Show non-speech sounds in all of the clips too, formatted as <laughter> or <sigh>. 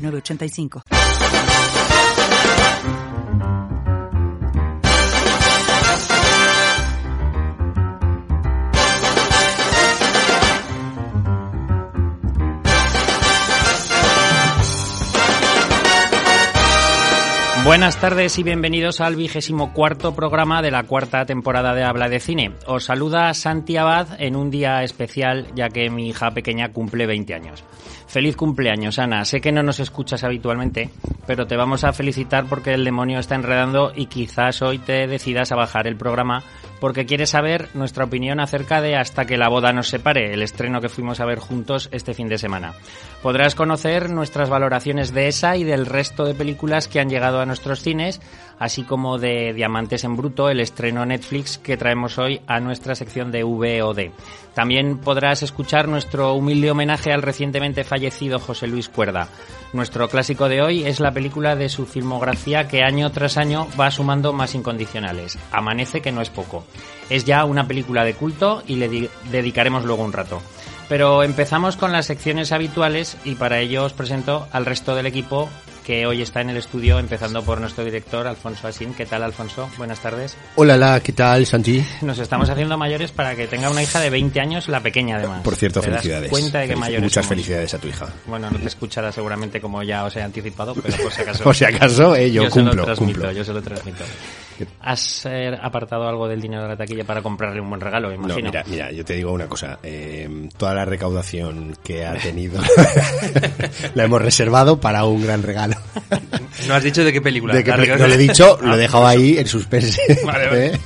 906985. Buenas tardes y bienvenidos al vigésimo cuarto programa de la cuarta temporada de Habla de Cine. Os saluda Santi Abad en un día especial ya que mi hija pequeña cumple 20 años. Feliz cumpleaños, Ana. Sé que no nos escuchas habitualmente, pero te vamos a felicitar porque el demonio está enredando y quizás hoy te decidas a bajar el programa porque quieres saber nuestra opinión acerca de Hasta que la boda nos separe, el estreno que fuimos a ver juntos este fin de semana. Podrás conocer nuestras valoraciones de esa y del resto de películas que han llegado a nuestros cines, así como de Diamantes en Bruto, el estreno Netflix que traemos hoy a nuestra sección de VOD. También podrás escuchar nuestro humilde homenaje al recientemente fallecido José Luis Cuerda. Nuestro clásico de hoy es la película de su filmografía que año tras año va sumando más incondicionales. Amanece que no es poco. Es ya una película de culto y le dedicaremos luego un rato. Pero empezamos con las secciones habituales y para ello os presento al resto del equipo que hoy está en el estudio, empezando por nuestro director, Alfonso Asín. ¿Qué tal, Alfonso? Buenas tardes. Hola, la, ¿qué tal, Santi? Nos estamos haciendo mayores para que tenga una hija de 20 años, la pequeña además. Por cierto, ¿Te das felicidades. cuenta de que mayores Muchas somos? felicidades a tu hija. Bueno, no te escuchará seguramente como ya os he anticipado, pero por si <laughs> acaso. Por si acaso, eh, yo se cumplo, lo transmito, cumplo. yo se lo transmito. ¿Has eh, apartado algo del dinero de la taquilla para comprarle un buen regalo, me No, imagino? mira, mira, yo te digo una cosa. eh, toda la recaudación que ha <laughs> tenido <laughs> la hemos reservado para un gran regalo. <laughs> No has dicho de qué película. De regalo- no lo he dicho, lo he dejado ahí en suspense. Vale, vale. ¿eh?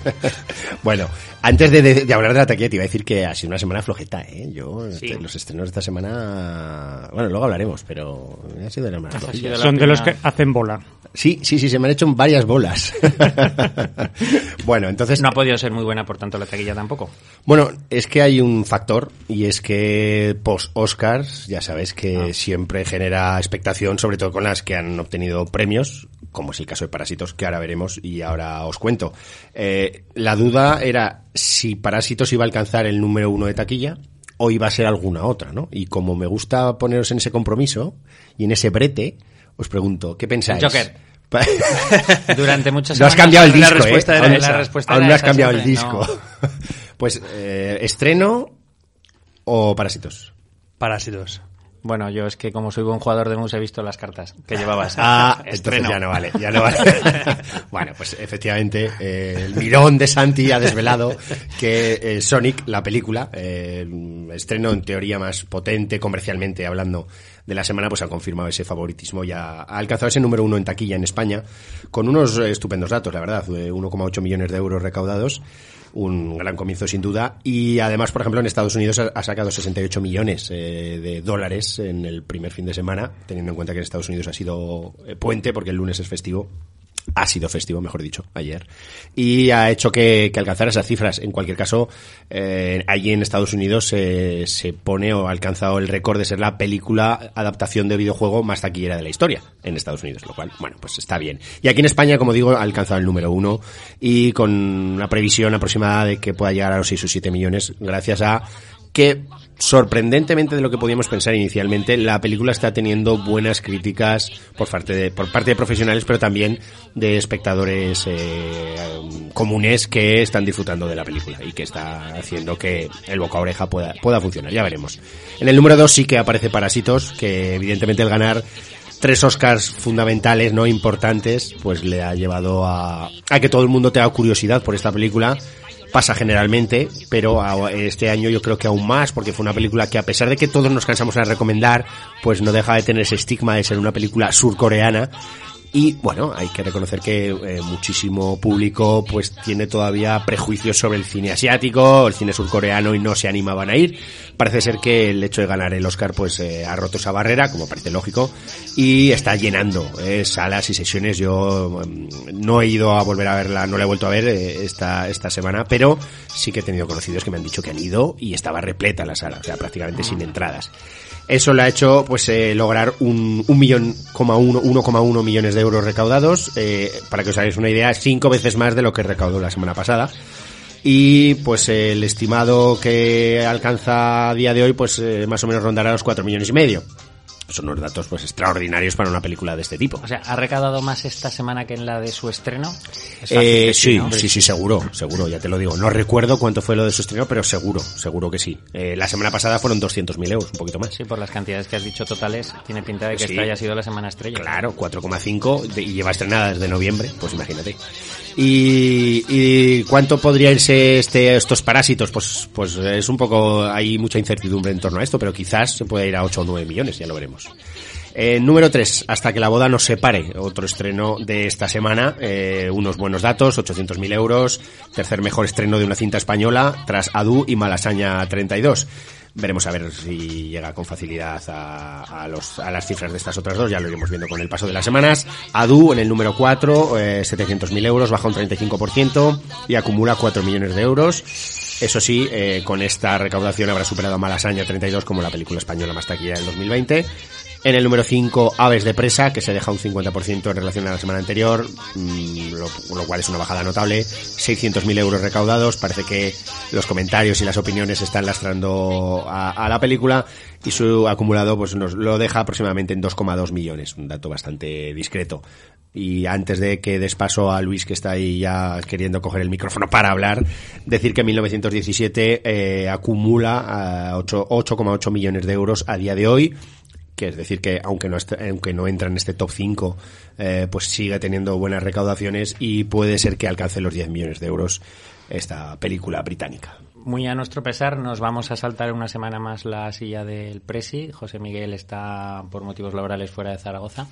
Bueno, antes de, de- de hablar de la taquilla, te iba a decir que ha sido una semana flojeta, ¿eh? Yo, Sí. este- los estrenos de esta semana, bueno, luego hablaremos, pero ha sido de las más Ha sido flojitas. la Son de los que hacen bola. Sí, sí, sí, se me han hecho varias bolas. <laughs> bueno, entonces, No ha podido ser muy buena, por tanto, la taquilla tampoco. bueno, es que hay un factor y es que post-Oscars, ya sabes que siempre genera expectación, sobre todo con las que han obtenido premios, como es el caso de Parásitos, que ahora veremos y ahora os cuento. Eh, la duda era si Parásitos iba a alcanzar el número uno de taquilla o iba a ser alguna otra, ¿no? Y como me gusta poneros en ese compromiso y en ese brete, os pregunto, ¿qué pensáis? Joker. <laughs> Durante muchas No has cambiado el la disco, respuesta ¿eh? era Aún- esa. La respuesta aún era no has esa cambiado el disco. no. <laughs> pues, eh, estreno o Parásitos. Parásitos. Bueno, yo es que como soy buen jugador de mus he visto las cartas que llevabas. <laughs> Ah, entonces Estreno. ya no vale, ya no vale. <laughs> bueno, pues efectivamente, eh, el mirón de Santi ha desvelado que eh, Sonic, la película, eh, estreno en teoría más potente comercialmente hablando de la semana, pues ha confirmado ese favoritismo y ha, ha alcanzado ese número uno en taquilla en España, con unos eh, estupendos datos, la verdad, eh, 1,8 millones de euros recaudados, un gran comienzo sin duda, y además, por ejemplo, en Estados Unidos ha, sacado 68 millones eh, de dólares en el primer fin de semana, teniendo en cuenta que en Estados Unidos ha sido eh, puente, porque el lunes es festivo, ha sido festivo, mejor dicho, ayer, y ha hecho que, que alcanzara esas cifras. En cualquier caso, eh, allí en Estados Unidos se se pone o ha alcanzado el récord de ser la película adaptación de videojuego más taquillera de la historia en Estados Unidos, lo cual, bueno, pues está bien. Y aquí en España, como digo, ha alcanzado el número uno y con una previsión aproximada de que pueda llegar a los 6 o 7 millones gracias a que sorprendentemente de lo que podíamos pensar inicialmente, la película está teniendo buenas críticas por parte de, por parte de profesionales, pero también de espectadores eh, comunes que están disfrutando de la película y que está haciendo que el boca a oreja pueda, pueda funcionar. Ya veremos. En el número 2 sí que aparece Parásitos, que evidentemente el ganar tres Oscars fundamentales, no importantes, pues le ha llevado a, a que todo el mundo tenga curiosidad por esta película pasa generalmente, pero este año yo creo que aún más, porque fue una película que a pesar de que todos nos cansamos de recomendar, pues no deja de tener ese estigma de ser una película surcoreana, Y bueno, hay que reconocer que eh, muchísimo público pues tiene todavía prejuicios sobre el cine asiático, el cine surcoreano y no se animaban a ir. Parece ser que el hecho de ganar el Oscar pues eh, ha roto esa barrera, como parece lógico, y está llenando eh, salas y sesiones. Yo mm, no he ido a volver a verla, no la he vuelto a ver eh, esta, esta semana, pero sí que he tenido conocidos que me han dicho que han ido y estaba repleta la sala, o sea, prácticamente sin entradas. Eso le ha hecho pues eh, lograr un, un millón coma uno, 1,1 millones de euros recaudados. eh, para que os hagáis una idea, cinco veces más de lo que recaudó la semana pasada. Y pues el estimado que alcanza a día de hoy, pues eh, más o menos rondará los 4 millones y medio. Son unos datos pues extraordinarios para una película de este tipo. O sea, ¿ha recaudado más esta semana que en la de su estreno? Eh, sí, ¿no? sí, sí, seguro, seguro, ya te lo digo. No recuerdo cuánto fue lo de su estreno, pero seguro, seguro que sí. Eh, la semana pasada fueron 200.000 euros, un poquito más. Sí, por las cantidades que has dicho totales, tiene pinta de que Sí. esta haya sido la semana estrella. Claro, 4,5 de- y lleva estrenada desde noviembre, pues imagínate. Y, y cuánto podría irse este, estos parásitos? Pues, pues es un poco, hay mucha incertidumbre en torno a esto, pero quizás se puede ir a 8 o 9 millones, ya lo veremos. Eh, número 3, hasta que la boda nos separe, otro estreno de esta semana, eh, unos buenos datos, 800.000 euros, tercer mejor estreno de una cinta española, tras Adu y Malasaña 32. Veremos a ver si llega con facilidad a, los, a las cifras de estas otras dos, ya lo iremos viendo con el paso de las semanas. Adu en el número 4, eh, 700.000 euros, baja un 35% y acumula 4 millones de euros. Eso sí, eh, con esta recaudación habrá superado a Malasaña 32 como la película española más taquilla del 2020. En el número 5, Aves de Presa, que se deja un 50% en relación a la semana anterior, mm, lo, cual es una bajada notable. 600.000 euros recaudados. Parece que los comentarios y las opiniones están lastrando a, a la película y su acumulado pues nos lo deja aproximadamente en 2,2 millones, un dato bastante discreto. Y antes de que des paso a Luis, que está ahí ya queriendo coger el micrófono para hablar, decir que 1917 eh, acumula a 8 8,8 millones de euros a día de hoy que es decir que aunque no aunque no entra en este top 5 eh, pues sigue teniendo buenas recaudaciones y puede ser que alcance los 10 millones de euros esta película británica Muy a nuestro pesar, nos vamos a saltar una semana más la silla del Presi. José Miguel está por motivos laborales fuera de Zaragoza.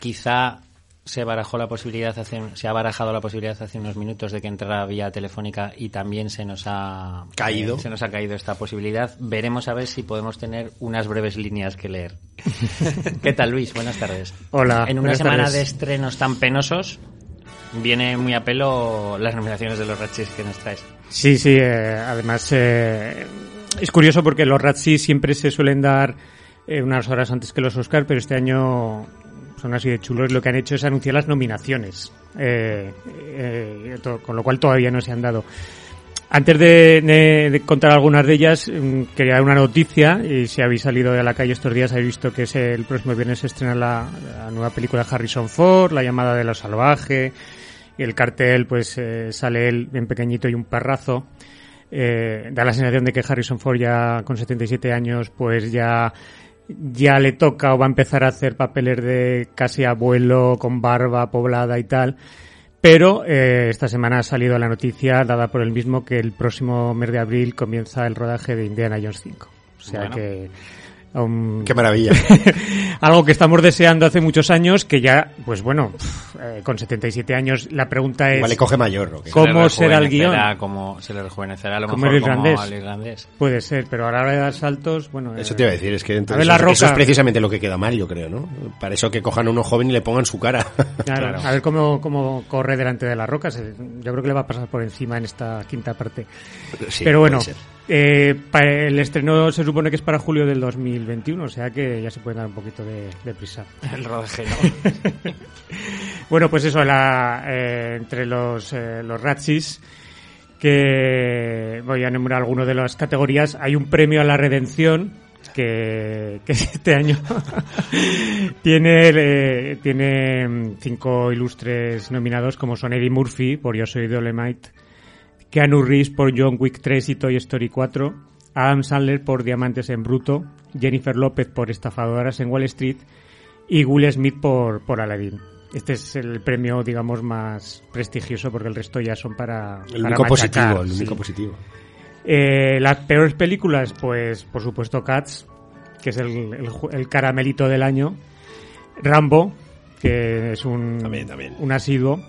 Quizá se barajó la posibilidad hace, se ha barajado la posibilidad hace unos minutos de que entrara vía telefónica y también se nos ha Caído. eh, se nos ha caído esta posibilidad. Veremos a ver si podemos tener unas breves líneas que leer. <laughs> ¿Qué tal, Luis? Buenas tardes. Hola, En una semana tardes. de estrenos tan penosos, viene muy a pelo las nominaciones de los Ratchis que nos traes. Sí, sí, eh, además eh, es curioso porque los Razzies siempre se suelen dar eh, unas horas antes que los Oscar, pero este año son así de chulos. Lo que han hecho es anunciar las nominaciones, eh, eh, to- con lo cual todavía no se han dado. Antes de, de- de contar algunas de ellas, mm, quería dar una noticia, y si habéis salido de la calle estos días habéis visto que es el próximo viernes se estrena la, la nueva película de Harrison Ford, La llamada de lo salvaje, y el cartel pues eh, sale él bien pequeñito y un perrazo. Eh, da la sensación de que Harrison Ford ya con 77 años pues ya ya le toca o va a empezar a hacer papeles de casi abuelo con barba poblada y tal. Pero eh, esta semana ha salido la noticia dada por el mismo que el próximo mes de abril comienza el rodaje de Indiana Jones 5. O sea Bueno. que um, qué maravilla <laughs> algo que estamos deseando hace muchos años que ya, pues bueno, eh, con 77 años la pregunta es coge mayor. ¿Cómo Se será el guion? Como, se le rejuvenecerá a lo mejor el como irlandés. al irlandés. puede ser, pero a la hora de dar saltos, bueno, Eso eh, te iba a decir, es que entonces ver, La eso, eso es Roca. precisamente lo que queda mal, yo creo, ¿no? Para eso que cojan a uno joven y le pongan su cara. Claro, Claro. <laughs> a ver cómo, cómo corre delante de las rocas. Eh, Yo creo que le va a pasar por encima en esta quinta parte. Sí, Pero bueno, puede ser. Eh, pa- el estreno se supone que es para julio del 2021, o sea que ya se puede dar un poquito de, de prisa. El rodaje, ¿no? <laughs> Bueno, pues eso, la, eh, entre los, eh, los Ratchis, que voy a enumerar algunas de las categorías, hay un premio a la redención que, que <laughs> este año <laughs> tiene, eh, tiene cinco ilustres nominados como son Eddie Murphy por Yo Soy Dolemite, Keanu Reeves por John Wick 3 y Toy Story 4, Adam Sandler por Diamantes en Bruto, Jennifer López por Estafadoras en Wall Street y Will Smith por, por Aladdin. Este es el premio, digamos, más prestigioso porque el resto ya son para. El para único machacar, positivo, el sí. único positivo. Eh, las peores películas, pues, por supuesto, Cats, que es el, el el caramelito del año. Rambo, que es un, También, también. un asiduo.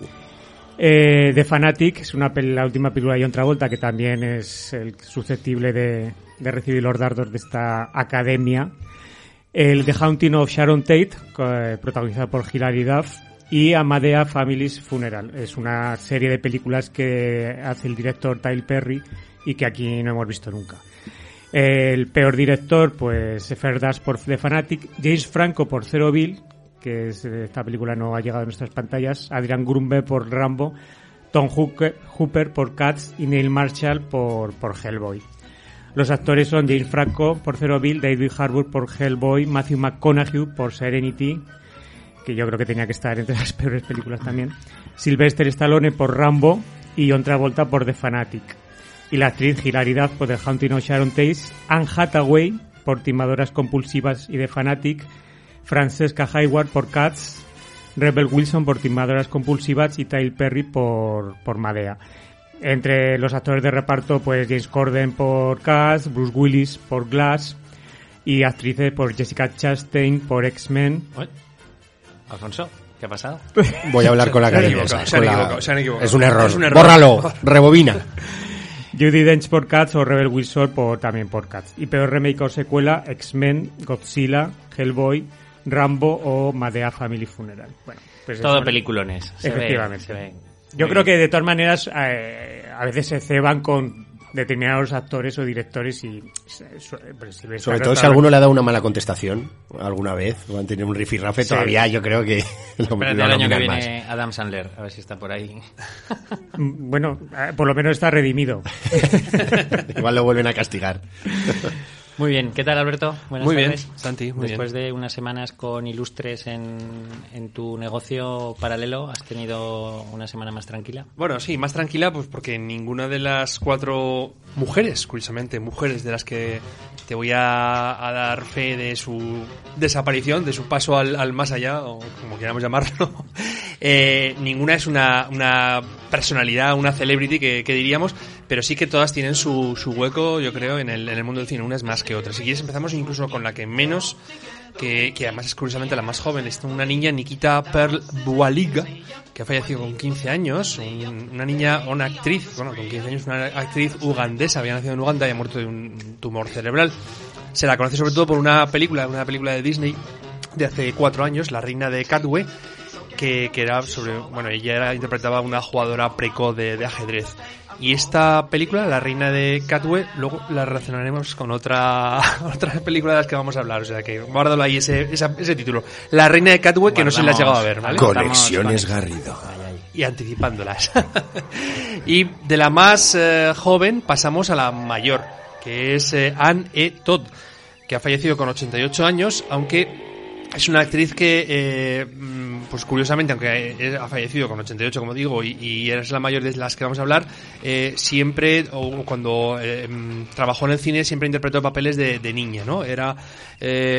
Eh, The Fanatic es una la última película de John Travolta que también es el susceptible de, recibir los dardos de esta academia. El The Haunting of Sharon Tate, eh, protagonizada por Hilary Duff. Y Amadea Family's Funeral. Es una serie de películas que hace el director Tyler Perry y que aquí no hemos visto nunca. El peor director, pues Ferdas por The Fanatic, James Franco por Zero Bill, que eh, esta película no ha llegado a nuestras pantallas, Adrian Grumbe por Rambo, Tom Hooper por Cats y Neil Marshall por, por Hellboy. Los actores son James Franco por Zero Bill, David Harbour por Hellboy, Matthew McConaughey por Serenity, que yo creo que tenía que estar entre <laughs> las peores películas también, Sylvester Stallone por Rambo y John Travolta por The Fanatic. Y la actriz Hilaridad por The Haunting of Sharon Tate, Anne Hathaway por Timadoras Compulsivas y The Fanatic, Francesca Hayward por Cats, Rebel Wilson por Timadoras Compulsivas y Tyler Perry por, por Madea. Entre los actores de reparto, pues James Corden por Cats, Bruce Willis por Glass y actrices por Jessica Chastain por X-Men. Alfonso, ¿qué ha pasado? <laughs> Voy a hablar con la se con la- equivocado, se han equivocado. Es un error. Es un error. Bórralo, <laughs> rebobina. Judy Dench por Cats o Rebel Wilson por, también por Cats. Y peor remake o secuela, X-Men, Godzilla, Hellboy, Rambo o Madea Family Funeral. Bueno, pues Todo ve, Efectivamente. se ve. Yo Muy creo bien. que de todas maneras eh, a veces se ceban con determinados actores o directores y pues, Sobre todo si alguno le ha dado una mala contestación alguna vez, o han tenido un rifirrafe, Sí. todavía yo creo que <laughs> lo, Espérate lo el año que viene Adam Sandler, a ver si está por ahí. <laughs> Mm, Bueno, eh, por lo menos está redimido. <laughs> Igual lo vuelven a castigar. Muy bien, ¿qué tal Alberto? Buenas Muy bien, tardes. Santi, muy Después de unas semanas con ilustres en, en tu negocio paralelo, ¿has tenido una semana más tranquila? Bueno, sí, más tranquila, pues porque ninguna de las cuatro mujeres, curiosamente, mujeres de las que te voy a, a dar fe de su desaparición, de su paso al, al más allá, o como queramos llamarlo, <laughs> eh, ninguna es una, una personalidad, una celebrity que, que diríamos, pero sí que todas tienen su, su hueco, yo creo, en el, en el mundo del cine, unas más que otras. Si quieres empezamos incluso con la que menos que, que además es curiosamente la más joven. Es una niña, Nikita Pearl Bualiga, que ha fallecido con 15 años. un- una niña, una actriz, bueno, con 15 años, una actriz ugandesa, había nacido en Uganda y ha muerto de un tumor cerebral. Se la conoce sobre todo por una película, una película de Disney de hace cuatro años, La Reina de Catwe, que, que era sobre, bueno, ella era, interpretaba una jugadora precoz de, de ajedrez. Y esta película, La Reina de Catwe, luego la relacionaremos con otra, <laughs> otra película de las que vamos a hablar. O sea que guárdalo ahí ese, esa- ese título. La Reina de Catwe, que no se la has llegado a ver, ¿vale? Conexiones Garrido. y anticipándolas. <laughs> y de la más eh, joven pasamos a la mayor, que es eh, Anne E. Todd, que ha fallecido con 88 años, aunque es una actriz que, eh, mm, pues curiosamente, aunque ha fallecido con 88, como digo, y, y es la mayor de las que vamos a hablar, eh, siempre, o cuando eh, mm, trabajó en el cine, siempre interpretó papeles de, niña, ¿no? Era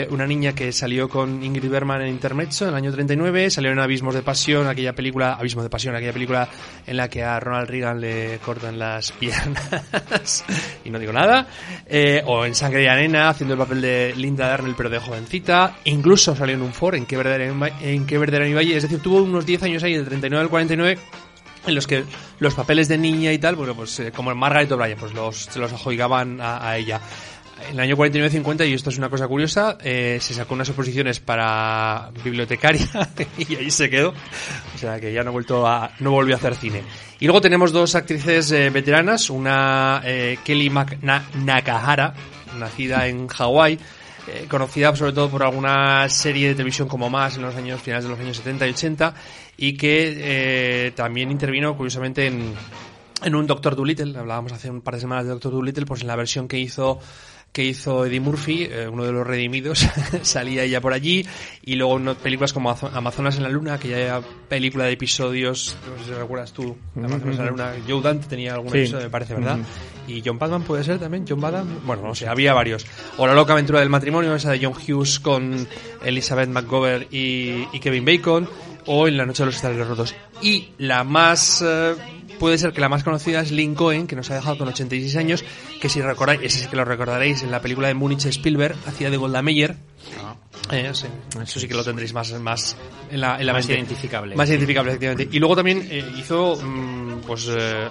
una niña que salió con Ingrid Bergman en Intermezzo en el año 39, salió en Abismos de Pasión, aquella película, Abismos de Pasión, aquella película en la que a Ronald Reagan le cortan las <laughs> piernas, y no digo nada, o en Sangre de Arena, haciendo el papel de Linda Darnell, pero de jovencita, incluso salió en un Ford, en qué verdadera en qué verdadera mi valle, es decir, tuvo unos 10 años ahí, del 39 al 49, en los que los papeles de niña y tal, bueno, pues eh, como Margaret O'Brien, pues los, se los ajoigaban a, a ella. En el año 49-50, y esto es una cosa curiosa, eh, se sacó unas oposiciones para bibliotecaria <laughs> y ahí se quedó. O sea que ya no, vuelto a, no volvió a hacer cine. Y luego tenemos dos actrices eh, veteranas, una eh, Kelly Mac Na- Nakahara, nacida en Hawái, eh, conocida sobre todo por alguna serie de televisión como más en los años finales de los años 70 y 80 y que eh, también intervino curiosamente en, en un Doctor Dolittle, hablábamos hace un par de semanas de Doctor Dolittle, pues en la versión que hizo que hizo Eddie Murphy, eh, uno de los redimidos, <laughs> salía ella por allí, y luego en películas como Azo- Amazonas en la Luna, que ya película de episodios, no sé si recuerdas tú, Amazonas en la Luna, Joe Dante tenía algún Sí. episodio, me parece, ¿verdad? Y John Badman puede ser también, John Badman, bueno, no sé, había varios. O La loca aventura del matrimonio, esa de John Hughes con Elizabeth McGovern y, y Kevin Bacon, o En la noche de los estreles rotos. Y la más... eh, puede ser que la más conocida es Lincoln, que nos ha dejado con 86 años, que si recordáis, ese sí que lo recordaréis, en la película de Múnich Spielberg, hacía de Golda Meir. Eh, sí. Eso sí que lo tendréis más, más en la, en la Más mente. identificable. Más identificable, efectivamente. Y luego también eh, hizo, mm, pues, eh,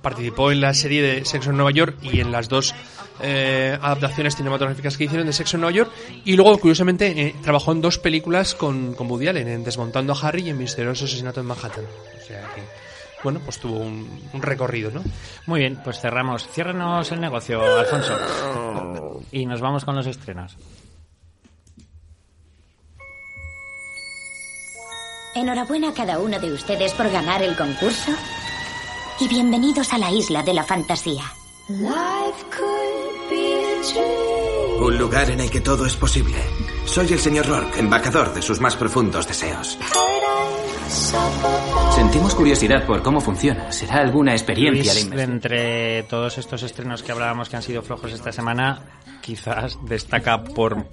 participó en la serie de Sexo en Nueva York y en las dos adaptaciones cinematográficas que hicieron de Sexo en Nueva York. Y luego, curiosamente, eh, trabajó en dos películas con, con Woody Allen, en Desmontando a Harry y en Misterioso Asesinato en Manhattan. O sea que, bueno, pues tuvo un, un recorrido, ¿no? Muy bien, pues cerramos. Ciérranos el negocio, Alfonso. Y nos vamos con los estrenos. Enhorabuena a cada uno de ustedes por ganar el concurso. Y bienvenidos a la isla de la fantasía. Un lugar en el que todo es posible. Soy el señor Rourke, embajador de sus más profundos deseos. Sentimos curiosidad por cómo funciona. ¿Será alguna experiencia de Luis, de entre todos estos estrenos que hablábamos que han sido flojos esta semana, quizás destaca por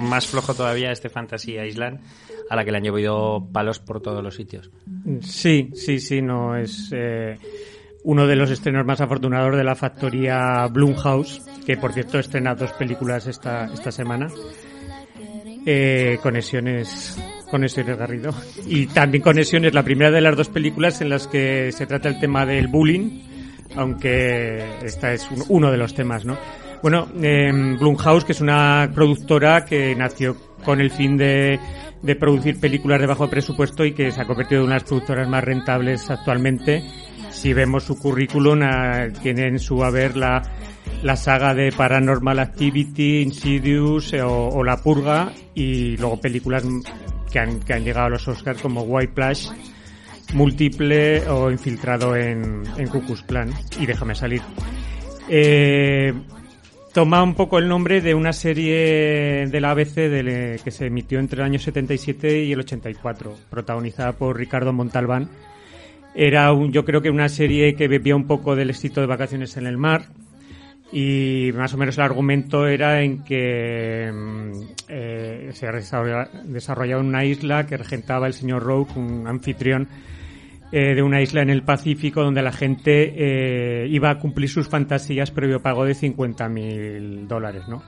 más flojo todavía este Fantasy Island, a la que le han llovido palos por todos los sitios. Sí, sí, sí, no es eh, uno de los estrenos más afortunados de la factoría Blumhouse, que por cierto estrena dos películas esta, esta semana. Eh, conexiones, conexiones Garrido. Y también conexiones, la primera de las dos películas en las que se trata el tema del bullying, aunque esta es un- uno de los temas, ¿no? Bueno, eh, Blumhouse, que es una productora que nació con el fin de, de producir películas de bajo presupuesto y que se ha convertido en una de las productoras más rentables actualmente. Si vemos su currículum, ah, tiene en su haber la, saga de Paranormal Activity, Insidious eh, o, La Purga y luego películas que han, que han llegado a los Oscars como White Plush, Múltiple o Infiltrado en, en Ku Klux Klan y Déjame salir. Eh, toma un poco el nombre de una serie de la ABC del- que se emitió entre el año 77 y el 84, protagonizada por Ricardo Montalbán. Era un, yo creo que una serie que bebía un poco del éxito de Vacaciones en el Mar y más o menos el argumento era en que mm, eh, se desarrolla- desarrollaba una isla que regentaba el señor Rourke, un anfitrión eh, de una isla en el Pacífico donde la gente eh, iba a cumplir sus fantasías previo pago de 50.000 dólares, ¿no?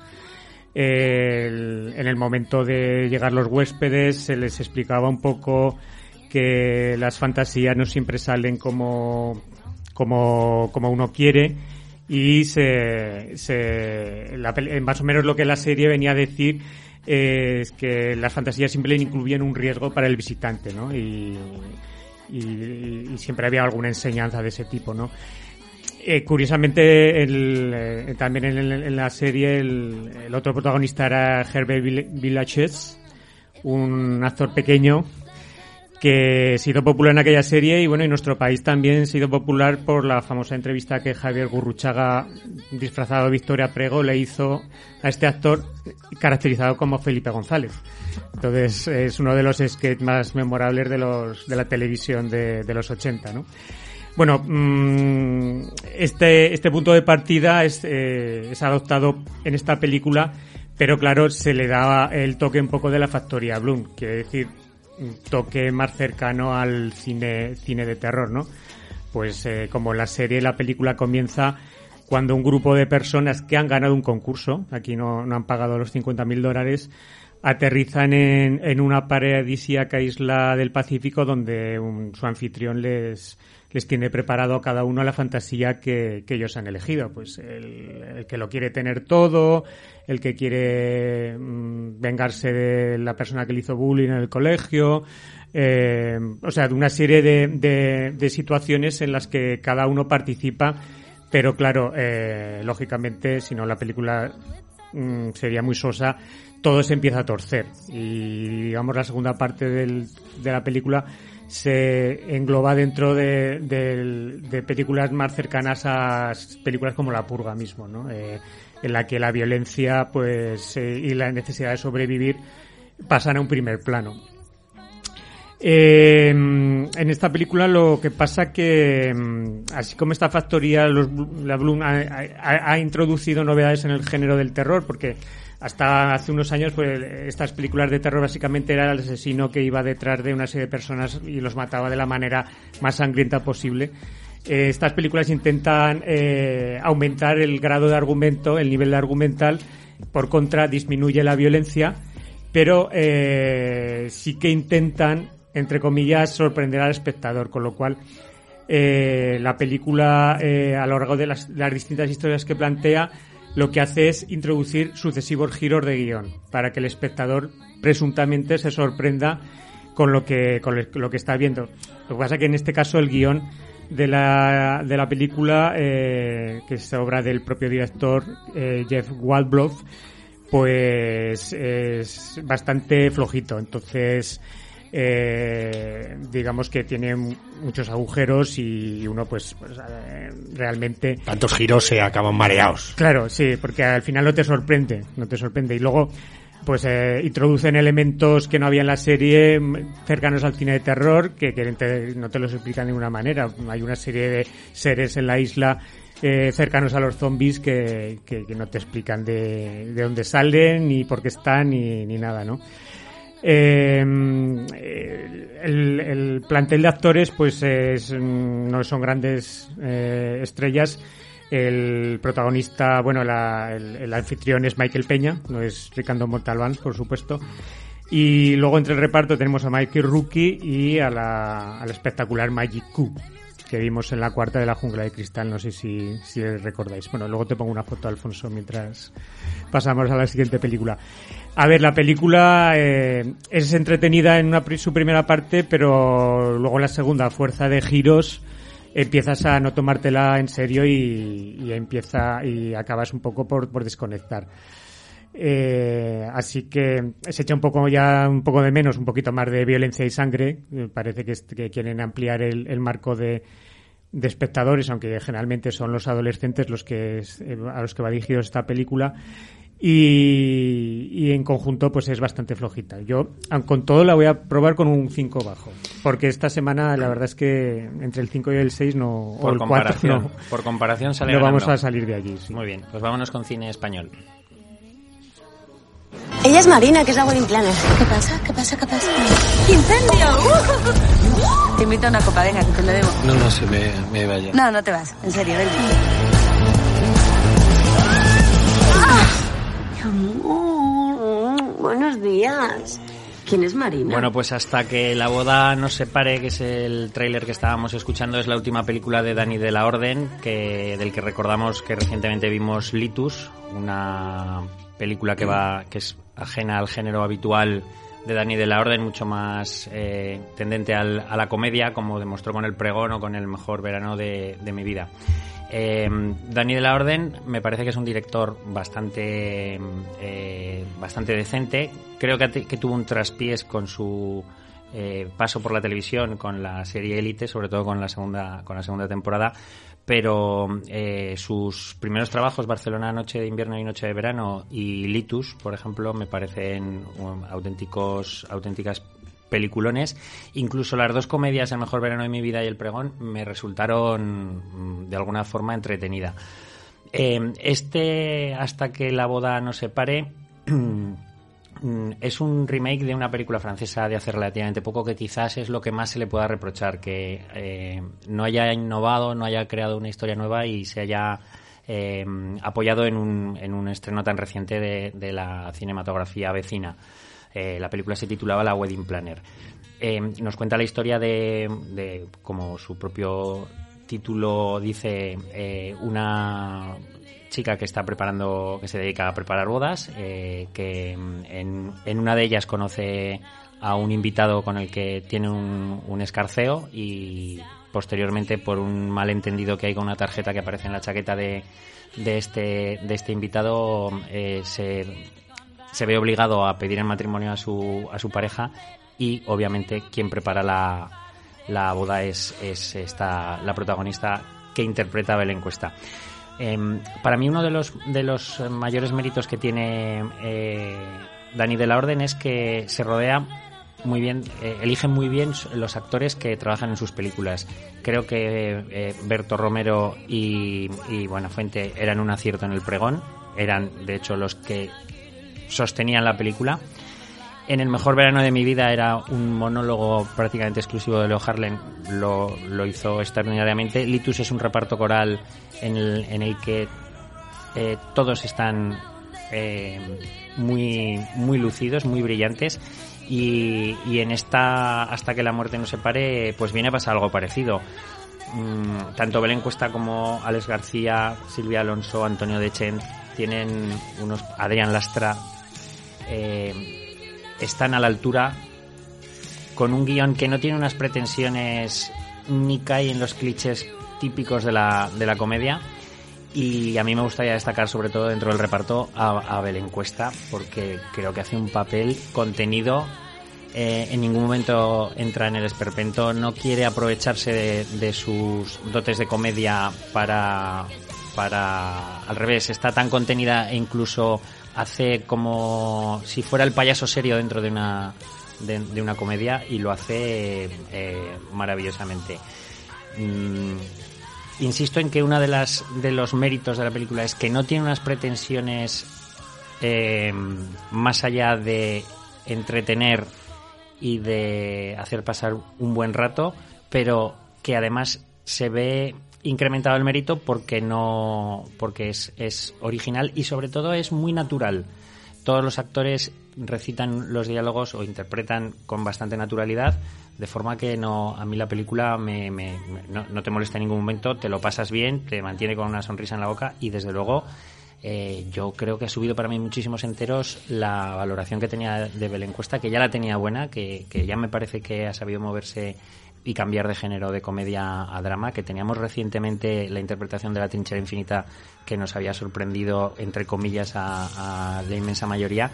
En el momento de llegar los huéspedes se les explicaba un poco que las fantasías no siempre salen como, como, como uno quiere y se, se la pel- más o menos lo que la serie venía a decir eh, es que las fantasías siempre incluían un riesgo para el visitante, ¿no? Y, y- y siempre había alguna enseñanza de ese tipo, ¿no? Eh, curiosamente, el, eh, también en, en la serie el, el otro protagonista era Herbert Vill- Villaches, un actor pequeño que se hizo popular en aquella serie y bueno, en nuestro país también se hizo popular por la famosa entrevista que Javier Gurruchaga, disfrazado de Victoria Prego, le hizo a este actor caracterizado como Felipe González. Entonces es uno de los sketches más memorables de los de la televisión de, los 80, ¿no? Bueno, mm, este, este punto de partida es, eh, es adoptado en esta película, pero claro, se le da el toque un poco de la factoría Bloom, quiere decir, toque más cercano al cine, cine de terror, ¿no? Pues eh, como la serie, la película comienza cuando un grupo de personas que han ganado un concurso, aquí no, no han pagado los 50.000 dólares, aterrizan en, en una paradisíaca isla del Pacífico donde un- su anfitrión les, les tiene preparado a cada uno la fantasía que, que ellos han elegido. Pues el, que lo quiere tener todo, el que quiere mm, vengarse de la persona que le hizo bullying en el colegio, eh, o sea, de una serie de, de, de situaciones en las que cada uno participa, pero claro, eh, lógicamente, si no la película mm, sería muy sosa, todo se empieza a torcer. Y digamos la segunda parte de la película se engloba dentro de, películas más cercanas a películas como La Purga mismo, ¿no? Eh, en la que la violencia pues eh, y la necesidad de sobrevivir pasan a un primer plano. Eh, en esta película lo que pasa que, mm, así como esta factoría, los, la Bloom ha introducido novedades en el género del terror, porque hasta hace unos años pues, estas películas de terror básicamente era el asesino que iba detrás de una serie de personas y los mataba de la manera más sangrienta posible. eh, estas películas intentan eh, aumentar el grado de argumento, el nivel de argumental, por contra disminuye la violencia, pero eh, sí que intentan, entre comillas, sorprender al espectador, con lo cual eh, la película, eh, a lo largo de las, las distintas historias que plantea, lo que hace es introducir sucesivos giros de guion para que el espectador presuntamente se sorprenda con lo que con lo que está viendo. Lo que pasa es que en este caso el guion de la, de la película, eh, que es obra del propio director eh, Jeff Waldbloff, pues es bastante flojito. Entonces, eh, digamos que tiene muchos agujeros y uno pues, pues eh, realmente Tantos giros se acaban mareados. Claro, sí, porque al final no te sorprende, no te sorprende. Y luego, pues eh, introducen elementos que no había en la serie cercanos al cine de terror, que, que te- no te los explican de ninguna manera. Hay una serie de seres en la isla eh, cercanos a los zombies que, que, que no te explican de, de dónde salen, ni por qué están, ni, ni nada, ¿no? Eh, el, el plantel de actores pues es, no son grandes eh, estrellas. El protagonista bueno la- el, anfitrión es Michael Peña no es Ricardo Montalbán por supuesto. Y luego entre el reparto tenemos a Michael Rookie y a la, al espectacular Magic Q que vimos en la cuarta de la jungla de cristal no sé si, si recordáis. Bueno luego te pongo una foto Alfonso mientras pasamos a la siguiente película a ver, la película eh, es entretenida en una, su primera parte, pero luego la segunda, fuerza de giros, empiezas a no tomártela en serio y, y empieza y acabas un poco por, por desconectar. Eh, así que se echa un poco ya un poco de menos, un poquito más de violencia y sangre. Eh, parece que quieren ampliar el, el marco de, de espectadores, aunque generalmente son los adolescentes los que es- eh, a los que va dirigido esta película. Y, y en conjunto pues es bastante flojita. Yo aun con todo la voy a probar con un 5 bajo, porque esta semana la verdad es que entre el 5 y el 6 no o Por el 4 comparación, no, por comparación sale no vamos ganando. a salir de allí. sí. Muy bien, pues vámonos con cine español. Ella es Marina, que es la wedding planner. ¿Qué pasa? ¿Qué pasa? ¿Qué pasa? ¡Incendio! Te invito a una copa, venga, que te lo debo. No, no, se me, me vaya. No, no te vas, en serio, ven. Buenos días. ¿Quién es Marina? Bueno, pues hasta que la boda nos separe, que es el tráiler que estábamos escuchando, es la última película de Dani de la Orden, que, del que recordamos que recientemente vimos Litus, una película que va, que es ajena al género habitual de Dani de la Orden, mucho más eh, tendente al- a la comedia, como demostró con el pregón o con el mejor verano de, de mi vida. Eh, Dani de la Orden me parece que es un director bastante eh, bastante decente. Creo que, que tuvo un traspiés con su eh, paso por la televisión con la serie Élite, sobre todo con la segunda con la segunda temporada. Pero eh, sus primeros trabajos, Barcelona Noche de Invierno y Noche de Verano y Litus, por ejemplo, me parecen um, auténticos auténticas peliculones. Incluso las dos comedias, El mejor verano de mi vida y El pregón, me resultaron mm, de alguna forma entretenida. Eh, este, hasta que la boda no se pare, es un remake de una película francesa de hace relativamente poco que quizás es lo que más se le pueda reprochar, que eh, no haya innovado, no haya creado una historia nueva y se haya eh, apoyado en un, en un estreno tan reciente de, de la cinematografía vecina. Eh, la película se titulaba La Wedding Planner. Eh, nos cuenta la historia de, de, como su propio título dice, eh, una chica que está preparando, que se dedica a preparar bodas, que en, en, una de ellas conoce a un invitado con el que tiene un, escarceo y posteriormente por un malentendido que hay con una tarjeta que aparece en la chaqueta de, de este, de este invitado se, se ve obligado a pedir en matrimonio a su, a su pareja y obviamente quien prepara la, la boda es, es esta, la protagonista que interpreta Belén Cuesta. Eh, para mí uno de los, de los mayores méritos que tiene eh, Dani de la Orden es que se rodea muy bien, eh, eligen muy bien los actores que trabajan en sus películas. Creo que eh, Berto Romero y, y Buenafuente eran un acierto en el pregón, eran de hecho los que sostenían la película. en el mejor verano de mi vida era un monólogo prácticamente exclusivo de Leo Harlem, lo, lo hizo extraordinariamente. Litus es un reparto coral en el, en el que eh, todos están eh, muy, muy lucidos, muy brillantes. Y, y en esta Hasta que la muerte nos separe, pues viene a pasar algo parecido. Mm, tanto Belén Cuesta como Alex García, Silvia Alonso, Antonio Dechen tienen unos. Adrián Lastra. Eh, están a la altura con un guion que no tiene unas pretensiones ni cae en los clichés típicos de la, de la comedia. Y a mí me gustaría destacar sobre todo dentro del reparto a, a Belén Cuesta porque creo que hace un papel contenido. Eh, en ningún momento entra en el esperpento, no quiere aprovecharse de, de sus dotes de comedia para, para al revés, está tan contenida e incluso hace como si fuera el payaso serio dentro de una de, una comedia y lo hace eh, maravillosamente. Mm, insisto en que uno de las de los méritos de la película es que no tiene unas pretensiones eh, más allá de entretener y de hacer pasar un buen rato, pero que además se ve incrementado el mérito porque no porque es, es original y sobre todo es muy natural. Todos los actores recitan los diálogos o interpretan con bastante naturalidad, de forma que no a mí la película me, me- no te molesta en ningún momento, te lo pasas bien, te mantiene con una sonrisa en la boca y desde luego eh, yo creo que ha subido para mí muchísimos enteros la valoración que tenía de Belén Cuesta, que ya la tenía buena, que, que ya me parece que ha sabido moverse y cambiar de género de comedia a drama, que teníamos recientemente la interpretación de la trinchera infinita que nos había sorprendido, entre comillas, a, a la inmensa mayoría.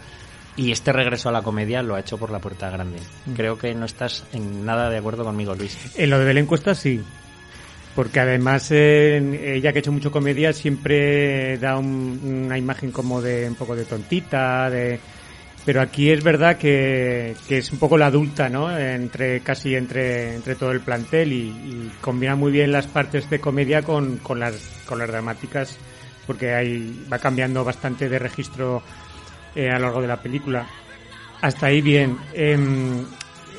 Y este regreso a la comedia lo ha hecho por la puerta grande. Creo que no estás en nada de acuerdo conmigo, Luis. En lo de Belén Cuesta sí. Porque además eh, ella que ha hecho mucho comedia siempre da un- una imagen como de un poco de tontita, de pero aquí es verdad que, es un poco la adulta, ¿no? Entre casi entre, entre todo el plantel y, combina muy bien las partes de comedia con, con las con las dramáticas porque hay va cambiando bastante de registro eh, a lo largo de la película. Hasta ahí bien. Em,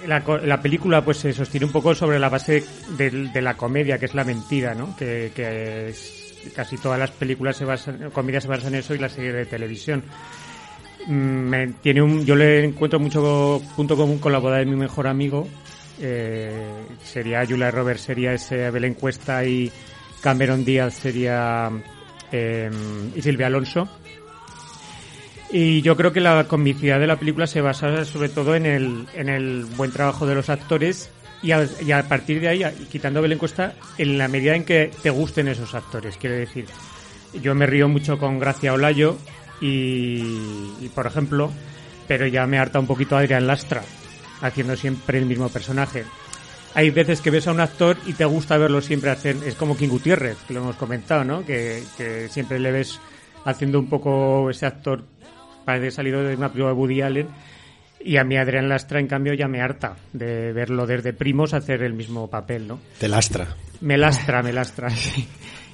la, la película pues se sostiene un poco sobre la base del- de, la comedia, que es la mentira, ¿no? Que, que casi todas las películas se basan, comedias se basan en eso y la serie de televisión. Mm, me- tiene un, yo le encuentro mucho punto común con la boda de mi mejor amigo. Eh, sería Julia Roberts, sería ese Belén Cuesta y Cameron Díaz sería eh, y Silvia Alonso. Y yo creo que la comicidad de la película se basa sobre todo en el, en el buen trabajo de los actores y a, a partir de ahí, quitando a Belén en la medida en que te gusten esos actores. Quiero decir, yo me río mucho con Gracia Olayo y, y, por ejemplo, pero ya me harta un poquito Adrián Lastra, haciendo siempre el mismo personaje. Hay veces que ves a un actor y te gusta verlo siempre hacer, es como King Gutiérrez, que lo hemos comentado, ¿no? Que, que siempre le ves haciendo un poco ese actor, parece salido de una película de Woody Allen, y a mí Adrián Lastra, en cambio, ya me harta de verlo desde primos hacer el mismo papel, ¿no? Te lastra. Me lastra, me lastra, <laughs> sí.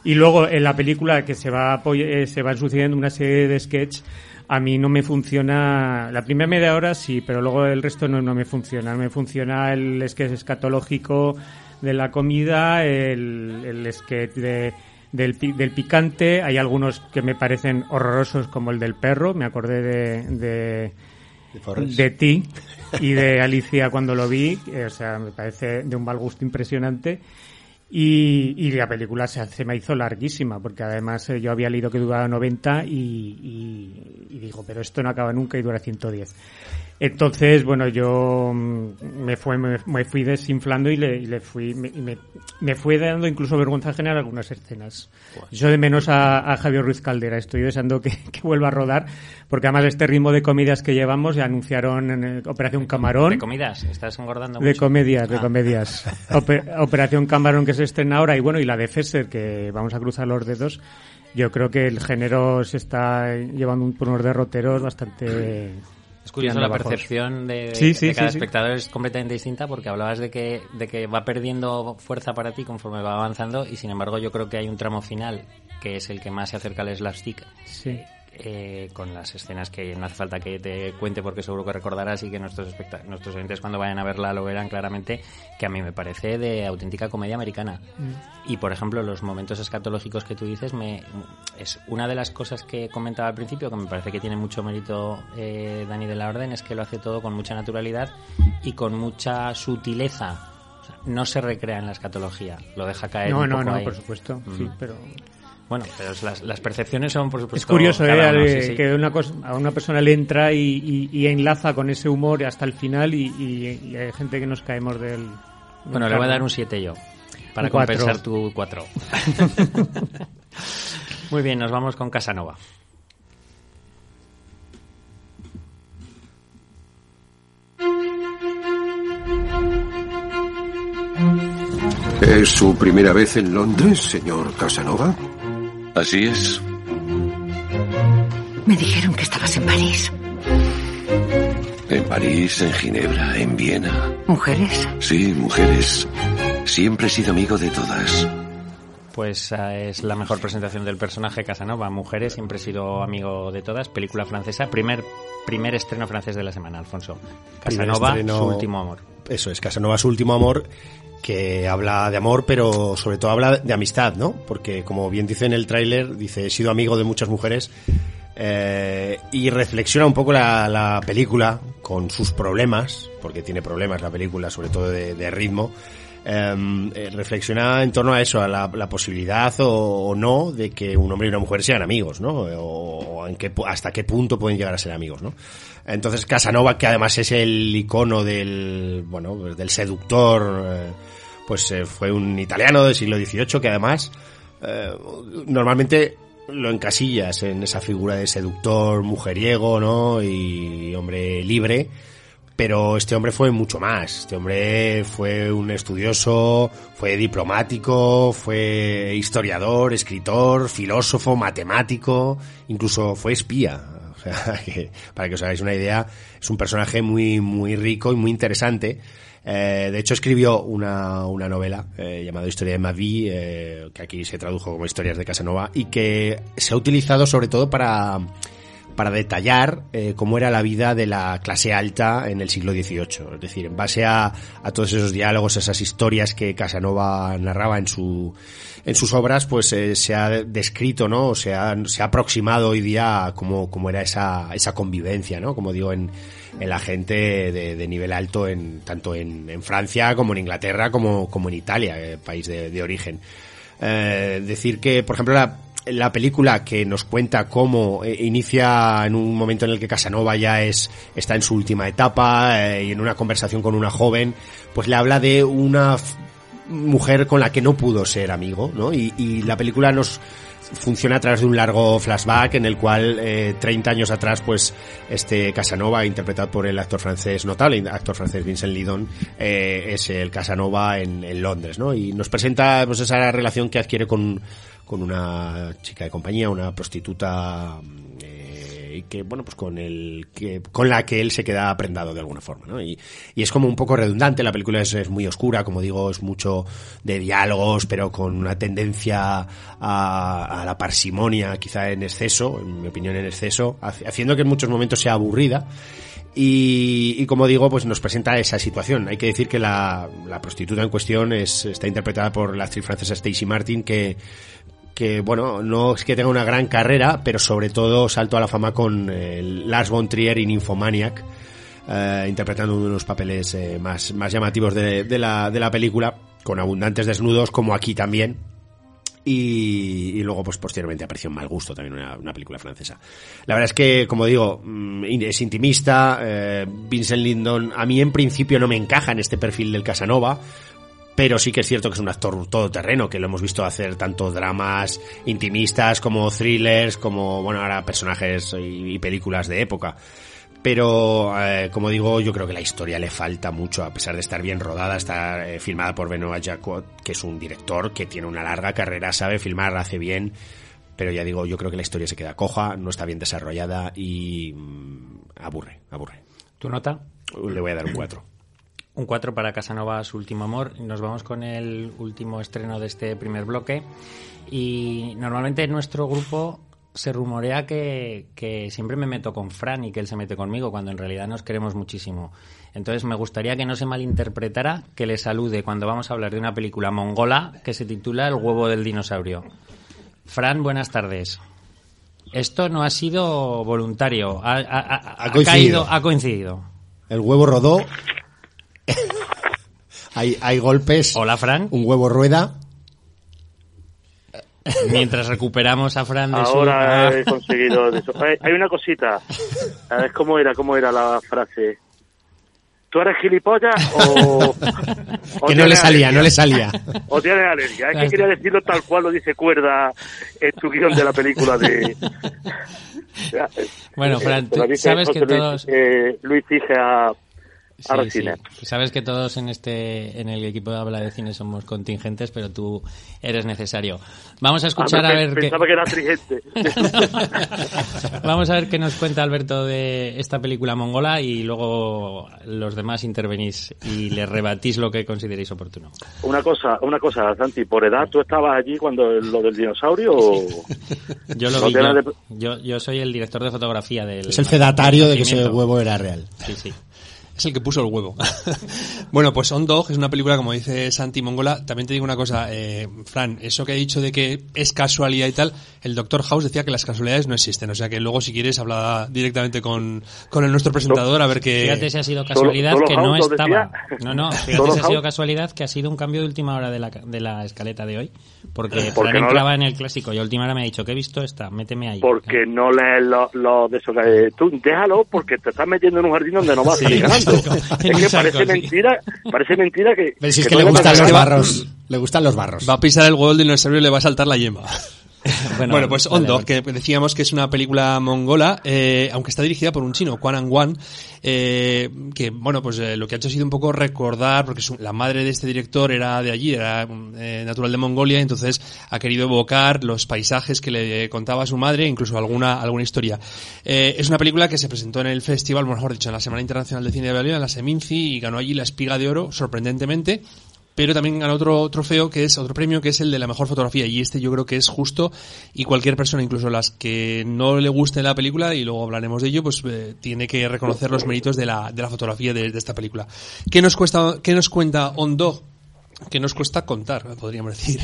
Y luego en la película que se va eh, se van sucediendo una serie de sketch, a mí no me funciona, la primera media hora sí, pero luego el resto no, no me funciona. No me funciona el sketch escatológico de la comida, el, el sketch de, del, del picante, hay algunos que me parecen horrorosos como el del perro, me acordé de, de, de ti y de Alicia cuando lo vi, o sea, me parece de un mal gusto impresionante. Y, y la película se, se me hizo larguísima, porque además eh, yo había leído que duraba 90 y, y, y digo, pero esto no acaba nunca y dura 110. Entonces, bueno, yo mm, me, fue, me, me fui desinflando y le, y le fui, me, me, me fue dando incluso vergüenza generar algunas escenas. Yo de menos a, a Javier Ruiz Caldera, estoy deseando que, que vuelva a rodar, porque además este ritmo de comedias que llevamos, ya anunciaron en Operación Camarón. ¿De comidas? ¿Estás engordando De mucho? comedias, de Ah. comedias. <laughs> Ope- Operación Camarón que se estrena ahora y bueno, y la de Fesser que vamos a cruzar los dedos. Yo creo que el género se está llevando un- por unos derroteros bastante... Es curioso la percepción de, Sí, sí, de cada sí. espectador es completamente distinta porque hablabas de que, de que va perdiendo fuerza para ti conforme va avanzando y sin embargo yo creo que hay un tramo final que es el que más se acerca al slapstick Sí. Eh, con las escenas que no hace falta que te cuente porque seguro que recordarás y que nuestros nuestros oyentes cuando vayan a verla lo verán claramente, que a mí me parece de auténtica comedia americana. Mm. Y por ejemplo, los momentos escatológicos que tú dices me, es una de las cosas que comentaba al principio, que me parece que tiene mucho mérito eh, Dani de la Orden, es que lo hace todo con mucha naturalidad y con mucha sutileza. No se recrea en la escatología, lo deja caer. No, un no, poco no, ahí. por supuesto, Mm. sí, pero Bueno, pero las, las percepciones son, por supuesto. es curioso ¿eh? cada uno, sí, sí. que una cosa, a una persona le entra y, y- y enlaza con ese humor hasta el final y, y- y hay gente que nos caemos del... Bueno, le voy a dar un 7 yo. Para Un cuatro. compensar tu 4. <laughs> Muy bien, nos vamos con Casanova. ¿Es su primera vez en Londres, señor Casanova? Así es. Me dijeron que estabas en París. En París, en Ginebra, en Viena. ¿Mujeres? Sí, mujeres. Siempre he sido amigo de todas. Pues eh, es la mejor presentación del personaje Casanova. Mujeres, siempre he sido amigo de todas. Película francesa. Primer, primer estreno francés de la semana, Alfonso. Casanova, estreno- su último amor. Eso es, Casanova su último amor, que habla de amor, pero sobre todo habla de amistad, ¿no? Porque como bien dice en el tráiler, dice, he sido amigo de muchas mujeres, eh, y reflexiona un poco la, la película con sus problemas, porque tiene problemas la película, sobre todo de, de ritmo, eh, eh, reflexiona en torno a eso, a la, la posibilidad o, o no de que un hombre y una mujer sean amigos, ¿no? O, en qué, hasta qué punto pueden llegar a ser amigos, ¿no? Entonces Casanova, que además es el icono del, bueno, pues del seductor, eh, pues eh, fue un italiano del siglo XVIII que además eh, normalmente lo encasillas en esa figura de seductor, mujeriego, ¿no? Y hombre libre. Pero este hombre fue mucho más. Este hombre fue un estudioso, fue diplomático, fue historiador, escritor, filósofo, matemático, incluso fue espía. <laughs> Que, para que os hagáis una idea, es un personaje muy, muy rico y muy interesante. Eh, de hecho, escribió una, una novela eh, llamada Historia de ma vie, eh, que aquí se tradujo como Historias de Casanova, y que se ha utilizado sobre todo para, para detallar eh, cómo era la vida de la clase alta en el siglo XVIII. Es decir, en base a, todos esos diálogos, esas historias que Casanova narraba en su en sus obras, pues eh, se ha descrito, ¿no? Se ha, se ha aproximado hoy día a cómo, cómo era esa, esa convivencia, ¿no? Como digo, en, en la gente de, nivel alto, en, tanto en, en Francia como en Inglaterra como, como en Italia, eh, país de origen. Eh, decir que, por ejemplo, la, la película que nos cuenta cómo eh, inicia en un momento en el que Casanova ya es está en su última etapa eh, y en una conversación con una joven, pues le habla de una mujer con la que no pudo ser amigo, ¿no? Y la película nos funciona a través de un largo flashback en el cual eh, 30 años atrás pues este Casanova interpretado por el actor francés notable actor francés Vincent Lidon eh, es el Casanova en, en Londres ¿no? y nos presenta pues esa relación que adquiere con, con una chica de compañía una prostituta eh, y que bueno pues con el que con la que él se queda prendado de alguna forma ¿no? y, y es como un poco redundante la película es, es muy oscura como digo es mucho de diálogos pero con una tendencia a, a la parsimonia quizá en exceso en mi opinión en exceso haci- haciendo que en muchos momentos sea aburrida y, y como digo, pues nos presenta esa situación. Hay que decir que la, la prostituta en cuestión es, está interpretada por la actriz francesa Stacey Martin, que, que bueno, no es que tenga una gran carrera, pero sobre todo saltó a la fama con eh, Lars von Trier y Nymphomaniac, eh, interpretando uno de los papeles eh, más, más llamativos de, la, de la película, con abundantes desnudos, como aquí también. Y, y luego, pues posteriormente apareció en Mal Gusto, también una, una película francesa. La verdad es que, como digo, mm, es intimista. eh, Vincent Lindon, a mí en principio no me encaja en este perfil del Casanova, pero sí que es cierto que es un actor todoterreno, que lo hemos visto hacer tanto dramas intimistas como thrillers, como, bueno, ahora personajes y, películas de época. Pero, eh, como digo, yo creo que la historia le falta mucho, a pesar de estar bien rodada, está eh, filmada por Benoit Jacquot, que es un director que tiene una larga carrera, sabe filmar, hace bien, pero ya digo, yo creo que la historia se queda coja, no está bien desarrollada y mm, aburre, aburre. ¿Tu nota? Le voy a dar un 4. Un 4 para Casanova, su último amor. Nos vamos con el último estreno de este primer bloque. Y normalmente en nuestro grupo se rumorea que, que siempre me meto con Fran y que él se mete conmigo, cuando en realidad nos queremos muchísimo. Entonces me gustaría que no se malinterpretara que le salude cuando vamos a hablar de una película mongola que se titula El huevo del dinosaurio. Fran, buenas tardes. Esto no ha sido voluntario, ha, ha- ha- ha coincidido. caído- ha coincidido. El huevo rodó. Hay, hay golpes. Hola, Fran. Un huevo rueda. Mientras recuperamos a Fran de su... Ahora Ah. he conseguido de eso. Hay, hay una cosita. A ver, ¿cómo era, cómo era la frase? ¿Tú eres gilipollas o...? <laughs> o Que no le salía, alergia? no le salía. O tienes alergia. Es que quería decirlo tal cual lo dice Cuerda en tu guion de la película de... Bueno, Fran, tú sabes que Luis, todos- eh, Luis Ige Sí, sí. Sabes que todos en este en el equipo de habla de cine somos contingentes, pero tú eres necesario. Vamos a escuchar Ah, a ver qué Pensaba que era trigente. <laughs> <laughs> Vamos a ver qué nos cuenta Alberto de esta película mongola y luego los demás intervenís y le rebatís lo que consideréis oportuno. Una cosa, una cosa, Santi, por edad, ¿tú estabas allí cuando lo del dinosaurio o...? <laughs> Yo lo vi, yo, de- yo, yo soy el director de fotografía del Es el fedatario de que ese huevo era real. Sí, sí. Es el que puso el huevo. <laughs> bueno, pues On Dog es una película, como dice Santi Mongola. También te digo una cosa, eh, Fran, eso que ha dicho de que es casualidad y tal, el Doctor House decía que las casualidades no existen. O sea que luego, si quieres, habla directamente con, con el nuestro presentador a ver qué. Fíjate si ha sido casualidad solo que House no estaba. decía. No, no, <laughs> fíjate Solo si ha sido casualidad que ha sido un cambio de última hora de la, de la escaleta de hoy. Porque, Porque Fran no entraba la- en el clásico y a última hora me ha dicho que he visto esta, méteme ahí. Porque no lees lo, lo de eso que... Tú déjalo porque te estás metiendo en un jardín donde no vas a Sí, salir ganando. <laughs> Es que parece mentira, parece mentira que... Pero si es que le gustan los barros. Le gustan los barros. Va a pisar el dinosaurio y le va a saltar la yema. <laughs> Bueno, Bueno, pues dale, On Dog, dale. que decíamos que es una película mongola, eh, aunque está dirigida por un chino, Quan An Wan, eh, que, bueno, pues eh, lo que ha hecho ha sido un poco recordar, porque su- la madre de este director era de allí, era eh, natural de Mongolia, entonces ha querido evocar los paisajes que le contaba su madre, incluso alguna, alguna historia. Eh, es una película que se presentó en el festival, mejor dicho, en la Semana Internacional de Cine de Berlín, en la Seminci, y ganó allí la espiga de oro, sorprendentemente pero también ganó otro trofeo que es otro premio que es el de la mejor fotografía y este yo creo que es justo y cualquier persona incluso las que no le guste la película y luego hablaremos de ello pues eh, tiene que reconocer los méritos de la, de la fotografía de, esta película ¿qué nos cuesta qué nos cuenta On Dog? Que nos cuesta contar, podríamos decir.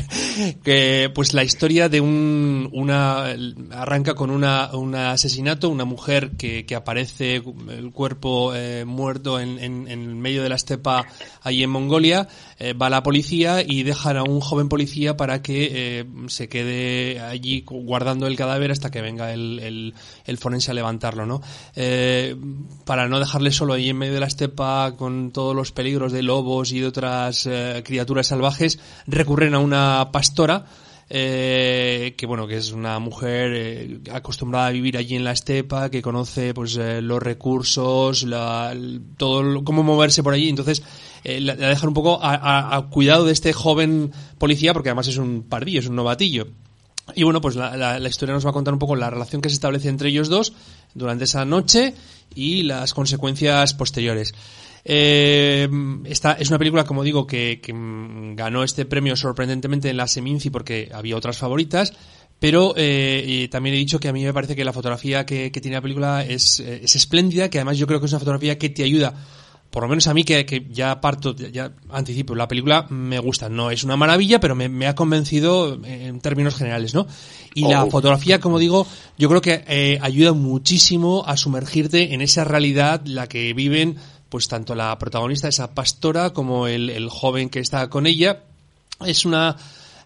Que pues la historia de un una arranca con una un asesinato, una mujer que, que aparece el cuerpo eh, muerto en, en, en medio de la estepa allí en Mongolia, eh, va la policía y dejan a un joven policía para que eh, se quede allí guardando el cadáver hasta que venga el, el, el forense a levantarlo, ¿no? Eh, para no dejarle solo ahí en medio de la estepa con todos los peligros de lobos y de otras eh, criaturas salvajes, recurren a una pastora eh, que bueno que es una mujer eh, acostumbrada a vivir allí en la estepa que conoce pues eh, los recursos la, todo cómo moverse por allí entonces eh, la, dejan un poco a, cuidado de este joven policía porque además es un pardillo es un novatillo y bueno, pues la historia nos va a contar un poco la relación que se establece entre ellos dos durante esa noche y las consecuencias posteriores. Eh, esta es una película, como digo, que, que, mm, ganó este premio sorprendentemente en la Seminci porque había otras favoritas. Pero eh, también he dicho que a mí me parece que la fotografía que, que tiene la película es, eh, es espléndida, que además yo creo que es una fotografía que te ayuda por lo menos a mí que, que ya parto, ya- anticipo, la película me gusta, no es una maravilla, pero me, me ha convencido en términos generales, ¿no? Y la Oh. fotografía, como digo, yo creo que eh, ayuda muchísimo a sumergirte en esa realidad la que viven pues tanto la protagonista, esa pastora, como el, el joven que está con ella. Es una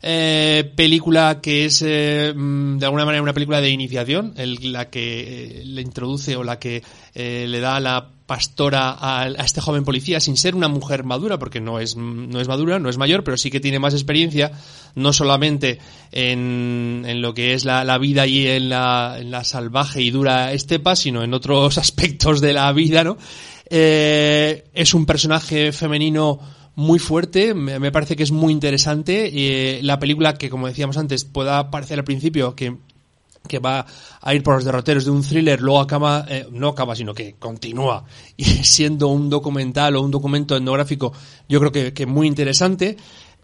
eh, película que es eh, mm, de alguna manera una película de iniciación, la que eh, le introduce o la que le da la pastora a, a este joven policía sin ser una mujer madura, porque no es, no es madura, no es mayor, pero sí que tiene más experiencia, no solamente en, en lo que es la, la vida y en la, en la salvaje y dura estepa, sino en otros <laughs> aspectos de la vida, ¿no? Eh, es un personaje femenino muy fuerte, me, parece que es muy interesante. eh, la película que, como decíamos antes, pueda parecer al principio que que va a ir por los derroteros de un thriller, luego acaba, eh, no acaba, sino que continúa <laughs> y siendo un documental o un documento etnográfico, yo creo que, que muy interesante.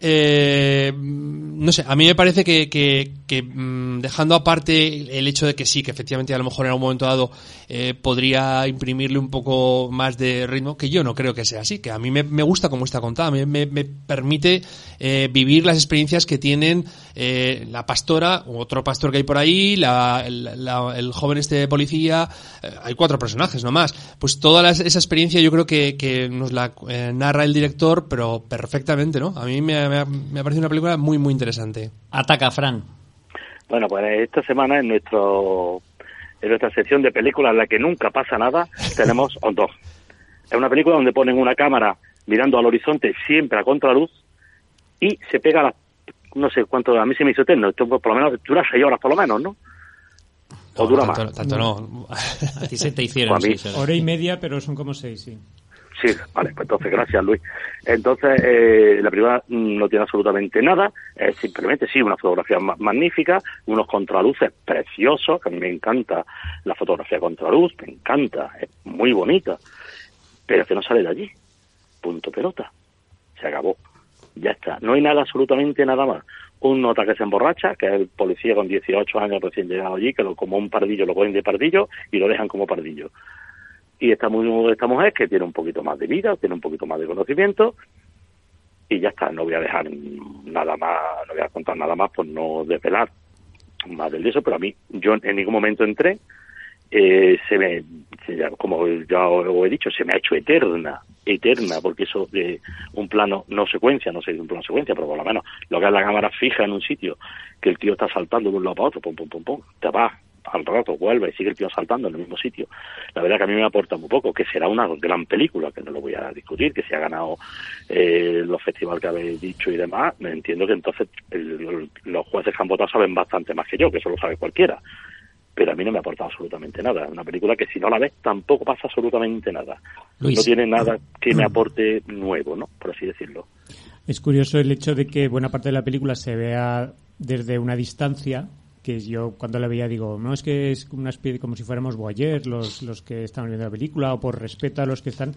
Eh, no sé, a mí me parece que, que, mm, dejando aparte el hecho de que sí, que efectivamente a lo mejor en algún momento dado eh, podría imprimirle un poco más de ritmo, que yo no creo que sea así, que a mí me, me gusta cómo está contada, me, me, permite eh, vivir las experiencias que tienen la pastora, otro pastor que hay por ahí, la, la- el joven este policía, eh, hay cuatro personajes nomás, pues toda esa experiencia yo creo que, que nos la narra el director, pero perfectamente, ¿no? A mí me, me ha, me ha parecido una película muy, muy interesante. Ataca, Fran. Bueno, pues esta semana en nuestro en nuestra sección de películas en la que nunca pasa nada, <laughs> tenemos On dos. Es una película donde ponen una cámara mirando al horizonte siempre a contraluz y se pega a las, no sé cuánto, a mí se me hizo eterno, esto por lo menos dura seis horas por lo menos, ¿no? O dura tanto, más. tanto no. A ti se te hicieron, Pues. Hora y media, pero son como seis, sí. Sí, vale, pues entonces gracias Luis. Entonces, eh, la primera no tiene absolutamente nada, simplemente sí, una fotografía ma- magnífica, unos contraluces preciosos, que a mí me encanta la fotografía contraluz, me encanta, es muy bonita, pero que no sale de allí. Punto pelota. Se acabó. Ya está. No hay nada, absolutamente nada más. Un nota que se emborracha, que es el policía con 18 años recién llegado allí, que lo, como un pardillo lo cogen de pardillo y lo dejan como pardillo y esta, esta mujer que tiene un poquito más de vida, tiene un poquito más de conocimiento y ya está, no voy a dejar nada más, no voy a contar nada más por no desvelar más del de eso, pero a mí, yo en ningún momento entré, eh, se me, como ya os he dicho, se me ha hecho eterna, eterna, porque eso de un plano no secuencia, no sé de un plano secuencia, pero por lo menos lo que es la cámara fija en un sitio, que el tío está saltando de un lado para otro, pum, pum, pum, pum, te vas al rato, vuelve y sigue el tío saltando en el mismo sitio. La verdad que a mí me aporta muy poco, que será una gran película, que no lo voy a discutir, que se ha ganado eh, los festivales que habéis dicho y demás, me entiendo que entonces el- los jueces que han votado saben bastante más que yo, que eso lo sabe cualquiera. Pero a mí no me ha aportado absolutamente nada. Es una película que si no la ves tampoco pasa absolutamente nada. Luis. No tiene nada que me aporte nuevo, ¿no? Por así decirlo. Es curioso el hecho de que buena parte de la película se vea desde una distancia, que yo cuando la veía digo, no es que es una especie como si fuéramos voyeurs los, los que están viendo la película o por respeto a los que están.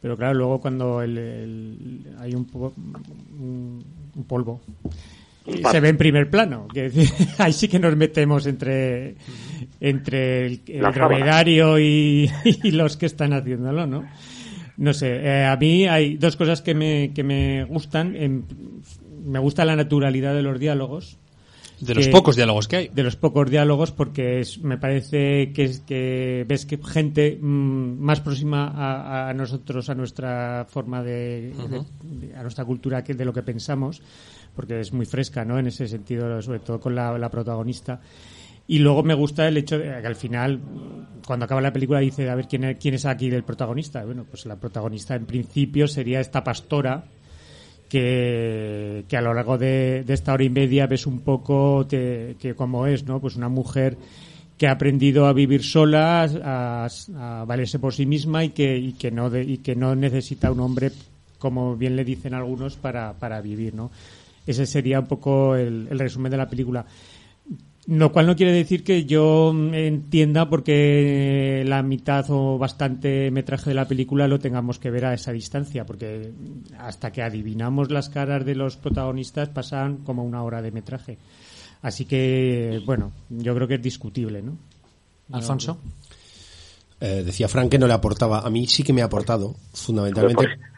Pero claro, luego cuando el- el- hay un, po- un, un polvo se ve en primer plano, <laughs> que ahí sí que nos metemos entre entre el, el dromedario y, y los que están haciéndolo, ¿no? No sé, eh, a mí hay dos cosas que me, que me gustan. En- me gusta la naturalidad de los diálogos. De los que- pocos diálogos que hay. De los pocos diálogos, porque es- me parece que, es, que ves que gente mm, más próxima a, a nosotros, a nuestra forma de, a nuestra cultura que de lo que pensamos, porque es muy fresca, ¿no? En ese sentido, sobre todo con la, la protagonista. Y luego me gusta el hecho de que al final, cuando acaba la película, dice, a ver, ¿quién es, quién es aquí el protagonista? Bueno, pues la protagonista en principio sería esta pastora que, que a lo largo de, de esta hora y media ves un poco te- que como es, ¿no? Pues una mujer que ha aprendido a vivir sola, a, a valerse por sí misma y que, y que no de- y que no necesita un hombre, como bien le dicen algunos, para, para vivir, ¿no? Ese sería un poco el, el resumen de la película. Lo cual no quiere decir que yo mm, entienda porque la mitad o bastante metraje de la película lo tengamos que ver a esa distancia, porque hasta que adivinamos las caras de los protagonistas pasan como una hora de metraje. Así que, bueno, yo creo que es discutible, ¿no? Alfonso. Eh, decía Frank que no le aportaba. A mí sí que me ha aportado, fundamentalmente. Por,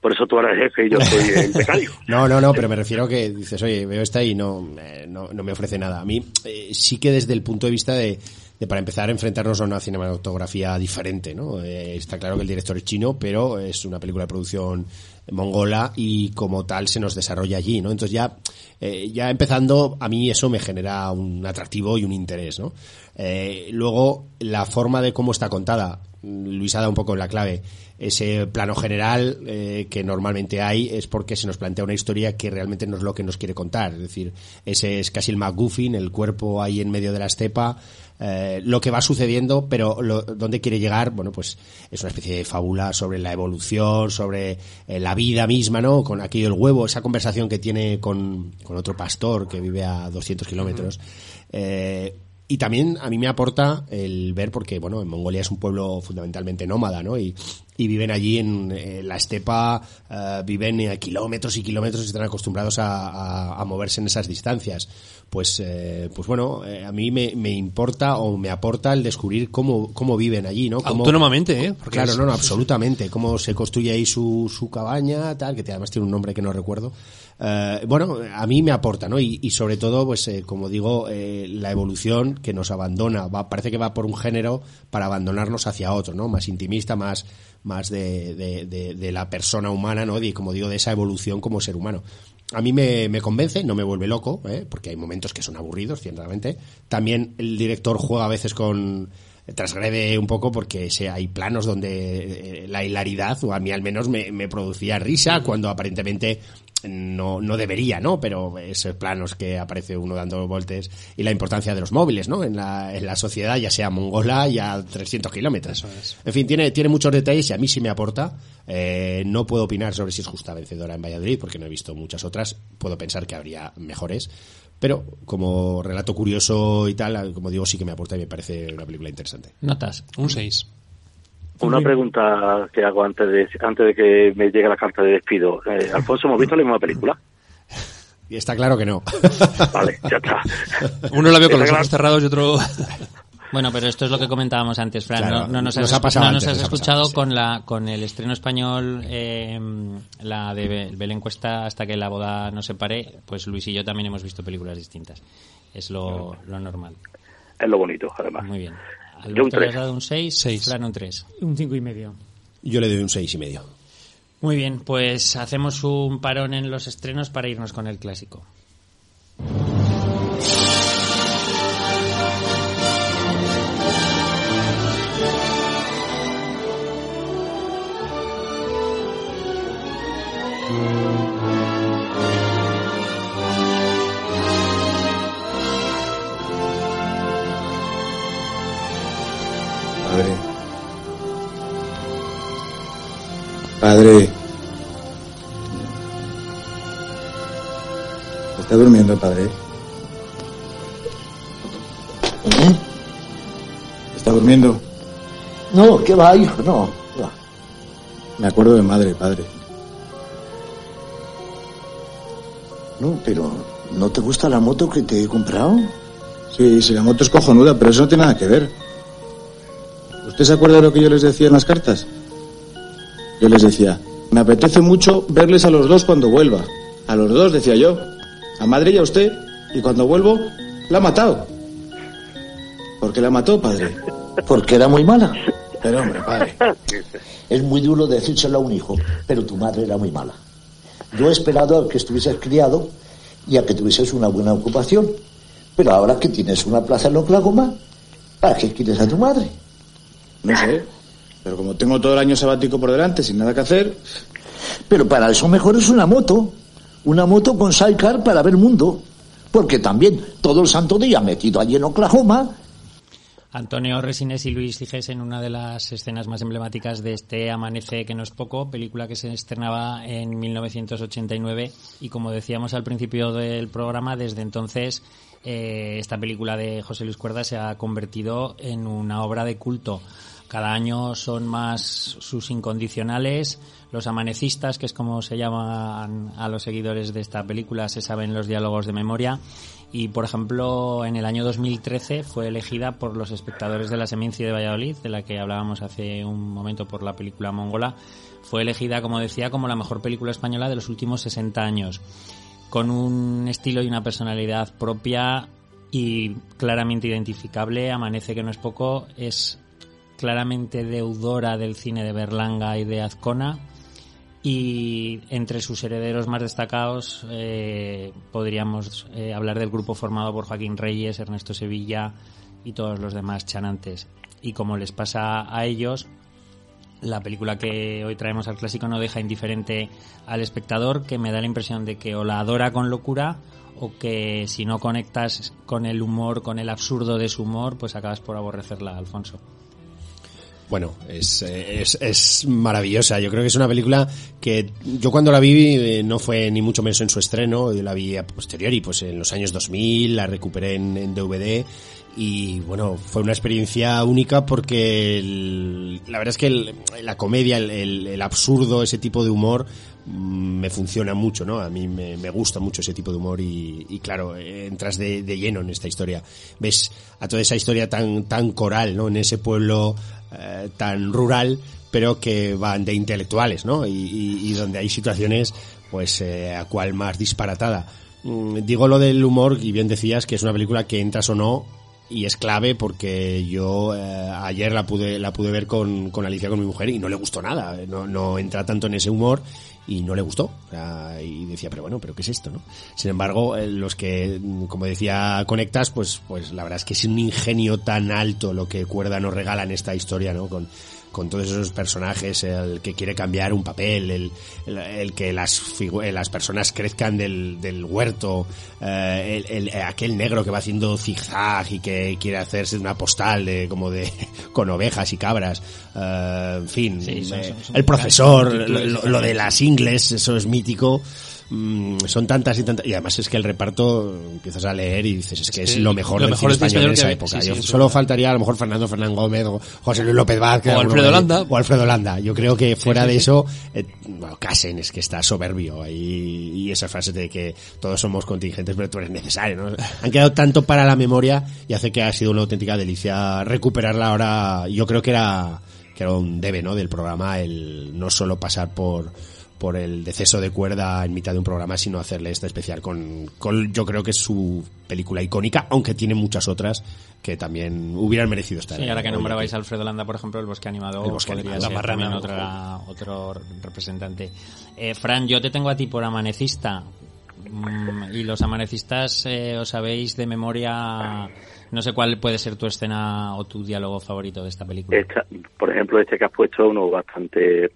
por eso tú eres jefe y yo soy el <laughs> becario. No, no, no, pero me refiero a que dices, oye, veo esta y no, eh, no, no me ofrece nada. A mí eh, sí que desde el punto de vista de, de, para empezar, enfrentarnos a una cinematografía diferente, ¿no? Eh, está claro que el director es chino, pero es una película de producción mongola y como tal se nos desarrolla allí, ¿no? Entonces ya, eh, ya empezando, a mí eso me genera un atractivo y un interés, ¿no? Eh, luego, la forma de cómo está contada, Luis ha dado un poco en la clave, ese plano general eh, que normalmente hay es porque se nos plantea una historia que realmente no es lo que nos quiere contar. Es decir, ese es casi el McGuffin, el cuerpo ahí en medio de la estepa, eh, lo que va sucediendo, pero lo, dónde quiere llegar, bueno, pues es una especie de fábula sobre la evolución, sobre eh, la vida misma, ¿no? Con aquello el huevo, esa conversación que tiene con, con otro pastor que vive a 200 kilómetros. Eh, y también a mí me aporta el ver, porque bueno, en Mongolia es un pueblo fundamentalmente nómada, ¿no? Y, y viven allí en eh, la estepa, eh, viven a kilómetros y kilómetros y están acostumbrados a, a- a moverse en esas distancias. Pues, eh, pues bueno, eh, a mí me, me importa o me aporta el descubrir cómo, cómo viven allí, ¿no? Cómo- Autónomamente, ¿eh? Porque claro, es- no, no, absolutamente. Cómo se construye ahí su, su cabaña, tal, que además tiene un nombre que no recuerdo. Eh, bueno, a mí me aporta, ¿no? Y, y sobre todo, pues, eh, como digo, eh, la evolución que nos abandona. Va, parece que va por un género para abandonarnos hacia otro, ¿no? Más intimista, más, más de, de, de- de la persona humana, ¿no? Y como digo, de esa evolución como ser humano. A mí me, me convence, no me vuelve loco, ¿eh? porque hay momentos que son aburridos, ciertamente. También el director juega a veces con transgrede un poco porque se, hay planos donde la hilaridad, o a mí al menos me, me producía risa cuando aparentemente no, no debería, ¿no? Pero esos planos que aparece uno dando voltes y la importancia de los móviles, ¿no? En la, en la sociedad, ya sea mongola, ya a 300 kilómetros. En fin, tiene, tiene muchos detalles y a mí sí me aporta. Eh, no puedo opinar sobre si es justa vencedora en Valladolid porque no he visto muchas otras. Puedo pensar que habría mejores. Pero como relato curioso y tal, como digo, sí que me aporta y me parece una película interesante. Notas. Un 6. Una pregunta que hago antes de antes de que me llegue la carta de despido. Eh, Alfonso, ¿hemos visto la misma película? <laughs> Y está claro que no. <laughs> Vale, ya está. Uno la veo con Está los ojos cerrados y otro... <laughs> Bueno, pero esto es lo que comentábamos antes, Fran. Claro, no, no nos, nos has, ha pasado no nos has nos ha escuchado pasado, sí. con la con el estreno español, eh, la de Be- Belén Cuesta hasta que la boda no se pare. Pues Luis y yo también hemos visto películas distintas. Es lo, lo normal. Es lo bonito, además. Muy bien. Yo un Alberto le has dado un 6, Fran un 3. Un cinco y medio. Yo le doy un seis y medio. Muy bien, pues hacemos un parón en los estrenos para irnos con el clásico. Padre. Padre. ¿Está durmiendo, padre? ¿Eh? ¿Está durmiendo? No, ¿qué va, hijo? No. Me acuerdo de madre, padre. No, pero ¿no te gusta la moto que te he comprado? Sí, sí, la moto es cojonuda, pero eso no tiene nada que ver. ¿Usted se acuerda de lo que yo les decía en las cartas? Yo les decía, me apetece mucho verles a los dos cuando vuelva. A los dos, decía yo. A madre y a usted. Y cuando vuelvo, la ha matado. ¿Por qué la mató, padre? Porque era muy mala. Pero hombre, padre. Es muy duro decírselo a un hijo, pero tu madre era muy mala. Yo he esperado a que estuvieses criado y a que tuvieses una buena ocupación. Pero ahora que tienes una plaza en Oklahoma, ¿para qué quieres a tu madre? No sé. Pero como tengo todo el año sabático por delante sin nada que hacer, Pero para eso mejor es una moto. Una moto con sidecar para ver mundo. Porque también todo el santo día metido allí en Oklahoma, Antonio Resines y Luis Dijes en una de las escenas más emblemáticas de este Amanece que no es poco, película que se estrenaba en 1989 y como decíamos al principio del programa, desde entonces eh, esta película de José Luis Cuerda se ha convertido en una obra de culto. Cada año son más sus incondicionales, los amanecistas, que es como se llaman a los seguidores de esta película, se saben los diálogos de memoria. Y, por ejemplo, en el año 2013 fue elegida por los espectadores de la Semencia de Valladolid, de la que hablábamos hace un momento por la película mongola. Fue elegida, como decía, como la mejor película española de los últimos 60 años. Con un estilo y una personalidad propia y claramente identificable, Amanece que no es poco, es claramente deudora del cine de Berlanga y de Azcona y entre sus herederos más destacados eh, podríamos eh, hablar del grupo formado por Joaquín Reyes, Ernesto Sevilla y todos los demás chanantes. Y como les pasa a ellos, la película que hoy traemos al clásico no deja indiferente al espectador, que me da la impresión de que o la adora con locura o que si no conectas con el humor, con el absurdo de su humor, pues acabas por aborrecerla, Alfonso. Bueno, es, eh, es, es maravillosa. Yo creo que es una película que yo cuando la vi eh, no fue ni mucho menos en su estreno, yo la vi a posteriori, pues en los años 2000, la recuperé en, DVD y bueno, fue una experiencia única porque la verdad es que el- la comedia, el, el- absurdo, ese tipo de humor mm, me funciona mucho, ¿no? A mí me, me gusta mucho ese tipo de humor y, y claro, eh, entras de, de lleno en esta historia. Ves a toda esa historia tan, tan coral, ¿no? En ese pueblo eh, tan rural, pero que van de intelectuales, ¿no? Y, donde hay situaciones, pues, eh, a cual más disparatada. Mm, Digo lo del humor y bien decías que es una película que entras o no y es clave porque yo eh, ayer la pude la pude ver con, con Alicia con mi mujer y no le gustó nada no, no entra tanto en ese humor y no le gustó. Y decía pero bueno pero qué es esto no sin embargo eh, los que mm, como decía conectas pues pues la verdad es que es un ingenio tan alto lo que Cuerda nos regala en esta historia no con con todos esos personajes, el que quiere cambiar un papel, el, el, el que las, eh, las personas crezcan del, del huerto, eh, el, el- aquel negro que va haciendo zigzag y que quiere hacerse una postal de como de <laughs> con ovejas y cabras, eh, en fin, Sí, son- eh, son- son el profesor, lo- lo de las ingles, eso es mítico. Mm, son tantas y tantas y además es que el reparto empiezas a leer y dices es que es, que lo mejor lo del mejor cine cine español de esa época sí, sí, Yo- eso es solo faltaría a lo mejor Fernando Fernández Gómez o José Luis López Vázquez O Alfredo por ahí. Landa. o Alfredo Landa yo creo que fuera de eso eh, bueno, Casen es que está soberbio ahí y esa frase de que todos somos contingentes pero tú eres necesario ¿no? han quedado tanto para la memoria y hace que ha sido una auténtica delicia recuperarla ahora yo creo que era que era un debe ¿no? del programa el no solo pasar por por el deceso de cuerda en mitad de un programa, sino hacerle este especial con, con yo creo que es su película icónica, aunque tiene muchas otras que también hubieran merecido estar. Sí, ahora que nombrabais a Alfredo Landa, por ejemplo, el Bosque Animado El Bosque podría Animado, ser la marrana, también otra, otro representante. Eh, Fran, yo te tengo a ti por amanecista. Mm, y los amanecistas eh, os sabéis de memoria, no sé cuál puede ser tu escena o tu diálogo favorito de esta película. Esta, por ejemplo, este que has puesto es uno bastante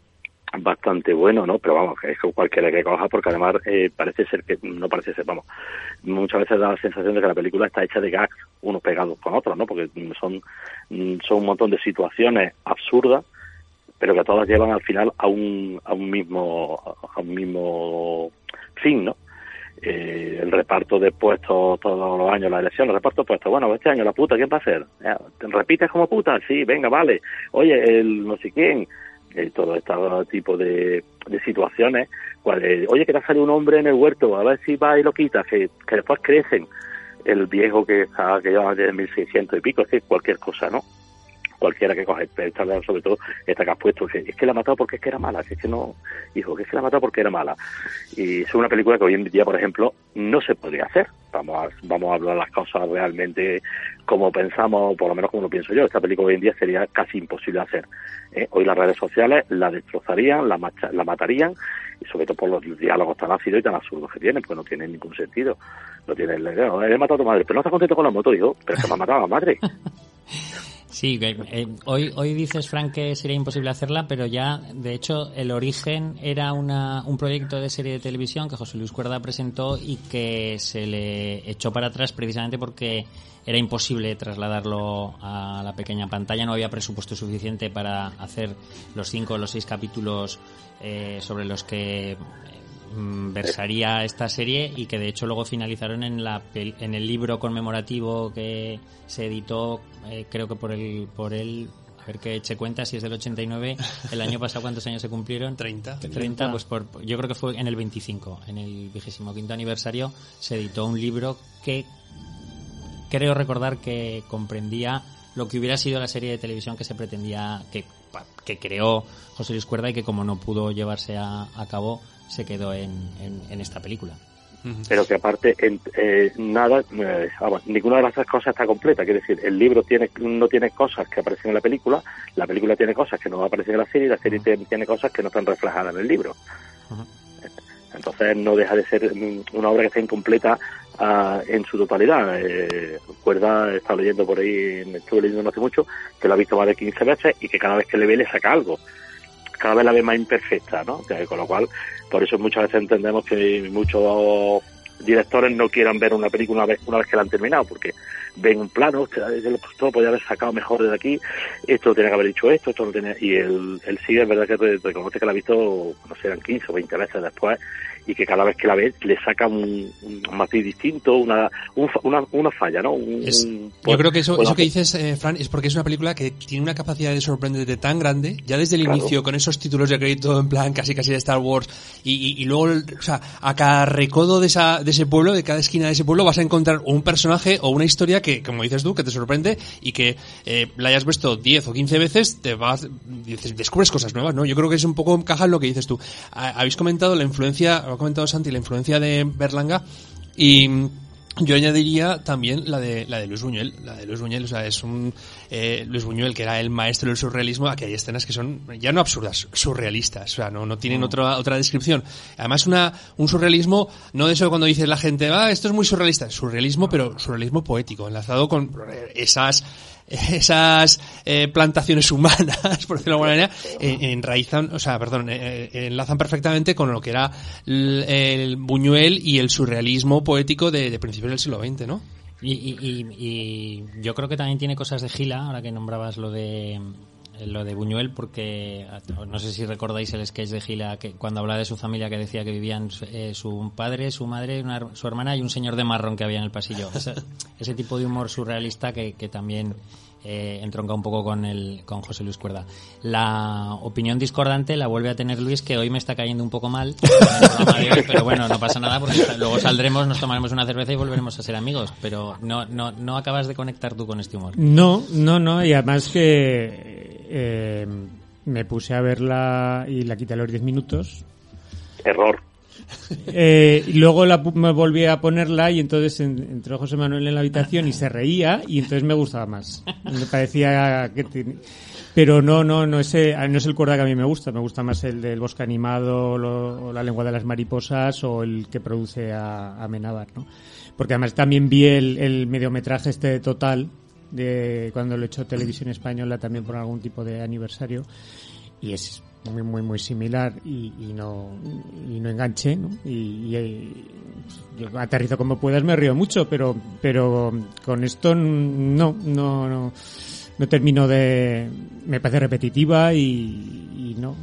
bastante bueno, ¿no? Pero vamos, es cualquiera que coja, porque además eh, parece ser que, no parece ser, vamos, muchas veces da la sensación de que la película está hecha de gags, unos pegados con otros, ¿no? Porque son, mm, son un montón de situaciones absurdas, pero que todas llevan al final a un, a un mismo, a un mismo fin, ¿no? Eh, el reparto de puestos todos los años, la elección, el reparto de puestos. Bueno, este año la puta, ¿quién va a ¿te ¿Repites como puta? Sí, venga, vale. Oye, el no sé quién. Eh, todo este tipo de, de situaciones. cual, Oye, que te ha salido un hombre en el huerto, a ver si va y lo quitas, que, después crecen. El viejo que está, que lleva desde 1600 y pico, es que cualquier cosa, ¿no? Cualquiera que coge, esta, sobre todo esta que has puesto, es que la ha matado porque es que era mala, que es que no, hijo, es que la ha matado porque era mala. Y es una película que hoy en día, por ejemplo, no se podría hacer. Vamos a, vamos a hablar las cosas realmente como pensamos, por lo menos como lo pienso yo. Esta película hoy en día sería casi imposible hacer. ¿eh? Hoy las redes sociales la destrozarían, la, macha- la matarían, y sobre todo por los diálogos tan ácidos y tan absurdos que tienen, porque no tienen ningún sentido. No tienen, no, he matado a tu madre, pero no está contento con la moto, hijo, pero que me ha matado a la madre. <laughs> Sí, eh, hoy, hoy dices, Frank, que sería imposible hacerla, pero ya, de hecho, el origen era una, un proyecto de serie de televisión que José Luis Cuerda presentó y que se le echó para atrás precisamente porque era imposible trasladarlo a la pequeña pantalla, no había presupuesto suficiente para hacer los cinco o los seis capítulos eh, sobre los que versaría esta serie y que de hecho luego finalizaron en la en el libro conmemorativo que se editó eh, creo que por el por el a ver que eche cuenta si es del 89 el año <laughs> pasado cuántos años se cumplieron 30 30 pues por, yo creo que fue en el 25 en el vigésimo quinto aniversario se editó un libro que creo recordar que comprendía lo que hubiera sido la serie de televisión que se pretendía que, que creó José Luis Cuerda y que como no pudo llevarse a, a cabo se quedó en, en, en esta película. pero que aparte en, eh, nada eh, vamos, ninguna de las tres cosas está completa quiere decir el libro tiene no tiene cosas que aparecen en la película la película tiene cosas que no aparecen en la serie y la serie tiene, tiene cosas que no están reflejadas en el libro entonces no deja de ser una obra que está incompleta ah, en su totalidad. Eh, Cuerda está leyendo por ahí, me estuve leyendo no hace mucho, que lo ha visto más de 15 veces y que cada vez que le ve le saca algo. Cada vez la ve más imperfecta, ¿no? Con lo cual, por eso muchas veces entendemos que muchos directores no quieran ver una película una vez, una vez que la han terminado, porque ven un plano, "Hostia, esto lo podía haber sacado mejor desde aquí, esto tenía que haber dicho esto, esto no tenía, y él, él sí es verdad que re- reconoce que la ha visto, no sé, eran 15 o 20 veces después, y que cada vez que la ves le saca un, un matiz distinto, una, una, una falla, ¿no? yo creo que eso, eso que dices, eh, Fran, es porque es una película que tiene una capacidad de sorprenderte tan grande, ya desde el inicio, con esos títulos de crédito en plan casi casi de Star Wars, y, y, luego, o sea, a cada recodo de, esa, de ese pueblo, de cada esquina de ese pueblo, vas a encontrar un personaje o una historia que, como dices tú, que te sorprende y que eh, la hayas visto 10 o 15 veces, te vas, descubres cosas nuevas, ¿no? Yo creo que es un poco encaja en lo que dices tú. Habéis comentado la influencia, ha comentado Santi, la influencia de Berlanga y yo añadiría también la de la de Luis Buñuel, la de Luis Buñuel, o sea, es un eh, Luis Buñuel que era el maestro del surrealismo, aquí hay escenas que son ya no absurdas, surrealistas, o sea, no no tienen otra otra descripción. Además una un surrealismo no de eso cuando dice la gente, "Ah, esto es muy surrealista", surrealismo, pero surrealismo poético, enlazado con esas <laughs> esas eh, plantaciones humanas, <laughs> por decirlo de alguna manera, enraizan, o sea, perdón, eh, eh, enlazan perfectamente con lo que era el, Buñuel y el surrealismo poético de, principios del siglo XX, ¿no? Y, y, y, yo creo que también tiene cosas de Gila, ahora que nombrabas lo de lo de Buñuel, porque no sé si recordáis el sketch de Gila que cuando hablaba de su familia que decía que vivían su padre, su madre, su hermana y un señor de marrón que había en el pasillo. Ese, tipo de humor surrealista que, que también eh, entronca un poco con, el, con José Luis Cuerda. La opinión discordante la vuelve a tener Luis, que hoy me está cayendo un poco mal, <laughs> pero bueno, no pasa nada porque luego saldremos, nos tomaremos una cerveza y volveremos a ser amigos, pero no, no, no acabas de conectar tú con este humor. No, no, no, y además que eh, me puse a verla y la quité a los 10 minutos. Error. Eh, y luego la, me volví a ponerla y entonces entró José Manuel en la habitación y se reía y entonces me gustaba más. Me parecía que... Pero no, no, no es, no es el cuerda que a mí me gusta. Me gusta más el del bosque animado, o la lengua de las mariposas o el que produce a, a Menábar, ¿no? Porque además también vi el, el mediometraje este total de cuando lo he hecho televisión española también por algún tipo de aniversario y es muy muy muy similar y, y no y no enganche ¿no? y, y, yo aterrizo como puedas me río mucho pero pero con esto no no no no termino de me parece repetitiva y, no,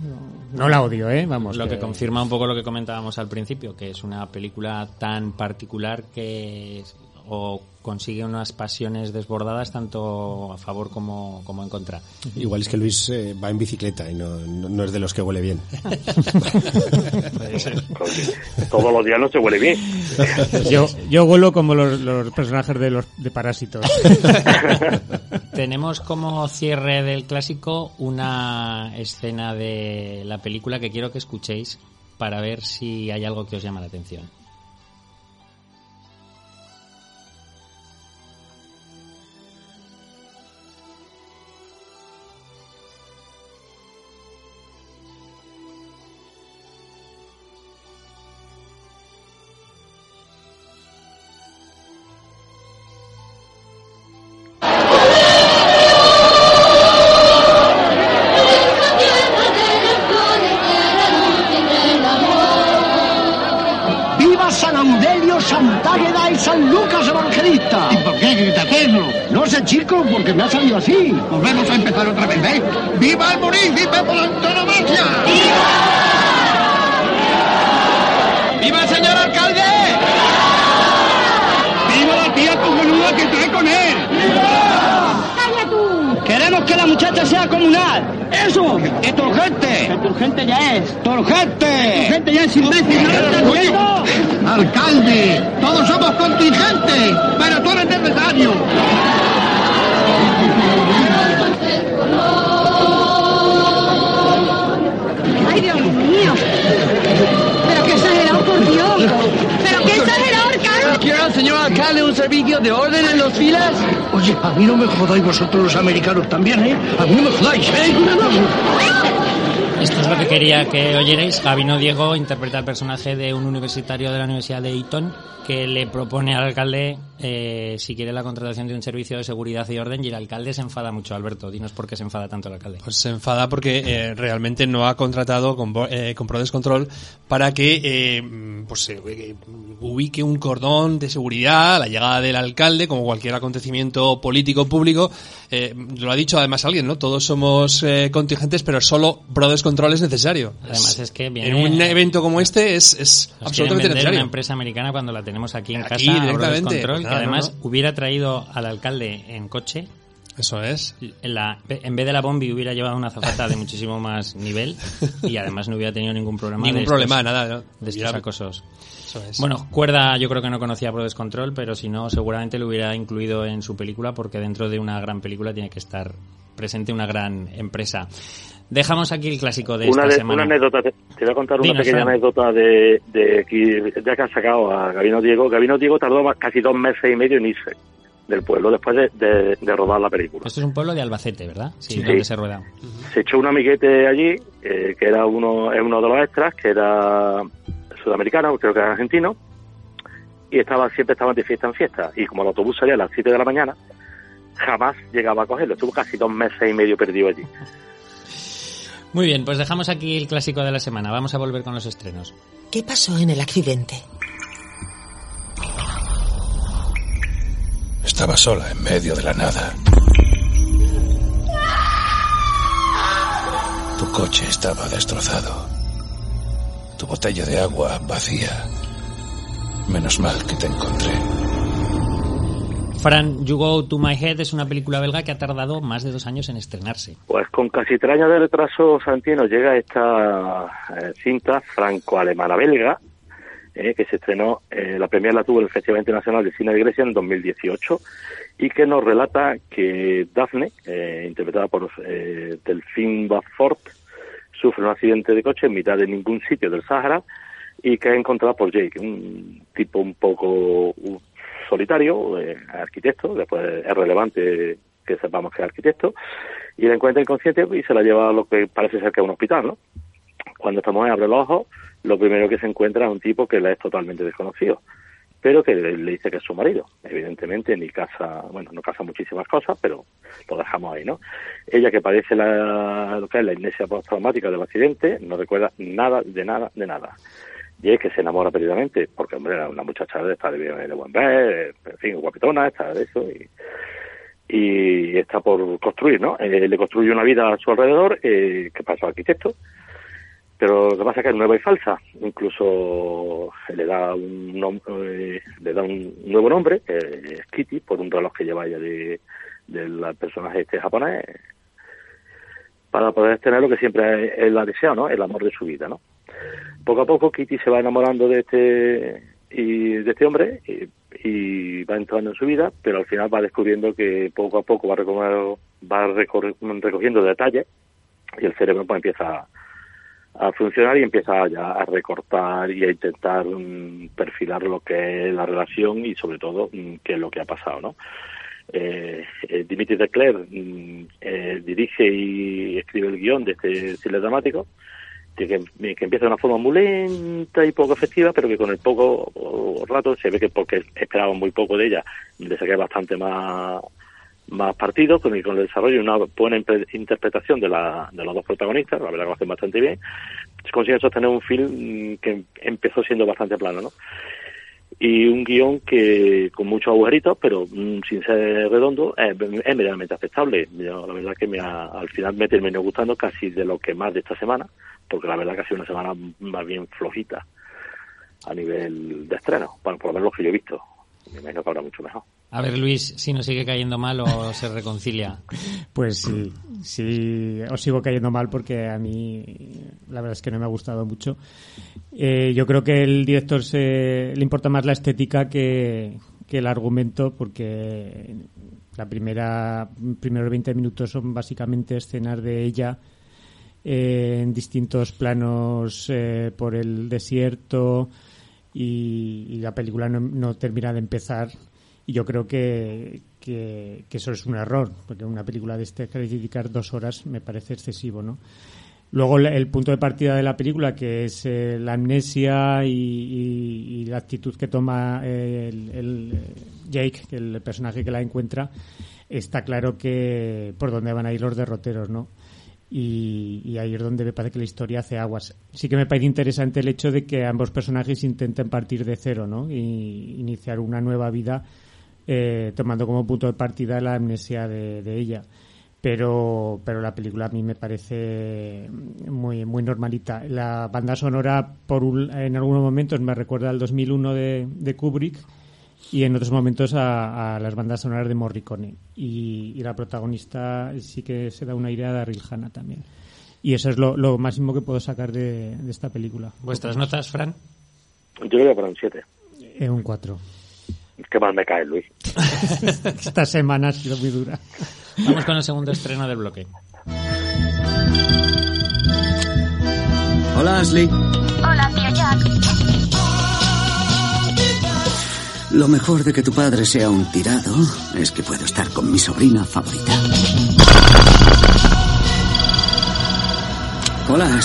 no, la odio eh vamos lo que... confirma un poco lo que comentábamos al principio que es una película tan particular que o consigue unas pasiones desbordadas tanto a favor como, como en contra. Igual es que Luis eh, va en bicicleta y no, no, es de los que huele bien. Todos los días no se huele bien. Yo, yo huelo como los, los personajes de los de Parásitos. <laughs> Tenemos como cierre del clásico una escena de la película que quiero que escuchéis para ver si hay algo que os llama la atención. De orden en los filas? Oye, a mí no me jodáis vosotros los americanos también, ¿eh? A mí no me jodáis, ¿eh? Esto es lo que quería que oyerais. Gabino Diego interpreta el personaje de un universitario de la Universidad de Eton que le propone al alcalde eh, si quiere la contratación de un servicio de seguridad y orden y el alcalde se enfada mucho, Alberto. Dinos por qué se enfada tanto el alcalde. Pues se enfada porque eh, realmente no ha contratado con, eh, con Control para que eh, pues, ubique un cordón de seguridad a la llegada del alcalde, como cualquier acontecimiento político público. lo ha dicho además alguien, ¿no? Todos somos contingentes, pero solo Brothers Control es necesario. Además es que viene- en un evento como este es, es absolutamente vender necesario. una empresa americana cuando la tenemos aquí en Aquí, casa, directamente. Que no, además no. hubiera traído al alcalde en coche. Eso es. En, la, en vez de la bombi hubiera llevado una azafata de muchísimo más nivel y además no hubiera tenido ningún problema. Ningún de estos- problema, nada, ¿no? De estos acosos. Eso es. Bueno, Cuerda yo creo que no conocía Pro Descontrol, pero si no, seguramente lo hubiera incluido en su película porque dentro de una gran película tiene que estar presente una gran empresa. Dejamos aquí el clásico de una, esta de- semana. una anécdota, te, te voy a contar una Dinos, pequeña anécdota de, de que ya que han sacado a Gabino Diego. Gabino Diego tardó más- casi dos meses y medio en irse del pueblo después de, de- de rodar la película. Esto es un pueblo de Albacete, ¿verdad? Sí, Sí. donde se rueda. Se echó un amiguete allí, eh, que era uno, es uno de los extras, que era sudamericano, creo que era argentino, y estaba siempre estaban de fiesta en fiesta. Y como el autobús salía a las 7 de la mañana, jamás llegaba a cogerlo. Estuvo casi dos meses y medio perdido allí. Muy bien, pues dejamos aquí el clásico de la semana. Vamos a volver con los estrenos. ¿Qué pasó en el accidente? Estaba sola en medio de la nada. Tu coche estaba destrozado. Tu botella de agua vacía. Menos mal que te encontré. Fran, You Go to My Head es una película belga que ha tardado más de dos años en estrenarse. Pues con casi tres años de retraso, Santino, llega esta eh, cinta franco-alemana belga, eh, que se estrenó, eh, la primera la tuvo el Festival Internacional de Cine de Grecia en 2018, y que nos relata que Daphne, eh, interpretada por eh, Delphine Baffort, sufre un accidente de coche en mitad de ningún sitio del Sáhara y que es encontrada por Jake, un tipo un poco solitario, arquitecto, después es relevante que sepamos que es arquitecto, y la encuentra inconsciente y se la lleva a lo que parece ser que es un hospital, ¿no? Cuando esta mujer abre los ojos, lo primero que se encuentra es un tipo que le es totalmente desconocido, pero que le, le dice que es su marido. Evidentemente ni casa, bueno, no casa muchísimas cosas, pero lo dejamos ahí, ¿no? Ella que padece la, lo que es la amnesia postraumática del accidente, no recuerda nada, de nada, de nada. Y es que se enamora perdidamente, porque, hombre, era una muchacha de esta de, de buen ver, en fin, guapetona, está de eso, y, está por construir, ¿no? Eh, le construye una vida a su alrededor, eh, que pasa al arquitecto, pero lo que pasa es que es nueva y falsa. Incluso le da un nom- eh, le da un nuevo nombre, es Kitty, por un reloj que lleva ella de, del personaje este japonés, para poder tener lo que siempre él ha deseado, ¿no? El amor de su vida, ¿no? Poco a poco Kitty se va enamorando de este y de este hombre y, va entrando en su vida, pero al final va descubriendo que poco a poco va, recorriendo, va recogiendo detalles y el cerebro pues empieza a, funcionar y empieza ya a recortar y a intentar mm, perfilar lo que es la relación y sobre todo mm, qué es lo que ha pasado, ¿no? Eh, eh, Dimitri de Clerc mm, eh, dirige y escribe el guion de este cine dramático que, empieza de una forma muy lenta y poco efectiva, pero que con el poco rato se ve que porque esperaban muy poco de ella, le saqué bastante más más partido con el, con el desarrollo y una buena interpretación de, la, de los dos protagonistas, la verdad que lo hacen bastante bien, se consigue sostener un film mm, que empezó siendo bastante plano, ¿no? Y un guion que con muchos agujeritos, pero mm, sin ser redondo, es, es medianamente aceptable. Yo, la verdad que me ha- al final me terminó gustando casi de lo que más de esta semana, porque la verdad que ha sido una semana más bien flojita a nivel de estreno, bueno, por lo menos lo que yo he visto. Me imagino que habrá mucho mejor. A ver, Luis, si nos sigue cayendo mal o se reconcilia. <laughs> Pues sí, sí, os sigo cayendo mal porque a mí la verdad es que no me ha gustado mucho. Eh, yo creo que el director se, le importa más la estética que, que el argumento porque la primera primeros 20 minutos son básicamente escenas de ella eh, en distintos planos eh, por el desierto y, la película no, termina de empezar y yo creo que, que, eso es un error, porque una película de este dedicar dos horas me parece excesivo, ¿no? Luego el, punto de partida de la película, que es eh, la amnesia y, la actitud que toma el, el, Jake, el personaje que la encuentra, está claro que por dónde van a ir los derroteros, ¿no? Y, ahí es donde me parece que la historia hace aguas. Sí que me parece interesante el hecho de que ambos personajes intenten partir de cero, ¿no? Y iniciar una nueva vida eh, tomando como punto de partida la amnesia de, ella. pero pero la película a mí me parece muy muy normalita la banda sonora por en algunos momentos me recuerda al 2001 de, de Kubrick y en otros momentos a, las bandas sonoras de Morricone y, la protagonista sí que se da una idea de Daryl Hannah también y eso es lo, máximo que puedo sacar de, esta película ¿vuestras notas, Fran? yo le voy a poner un 7 eh, un 4 qué mal me cae, Luis <laughs> esta semana ha sido muy dura Vamos con el segundo estreno del bloque. Hola, Ashley. Hola, tío Jack. Lo mejor de que tu padre sea un tirado es que puedo estar con mi sobrina favorita. Hola,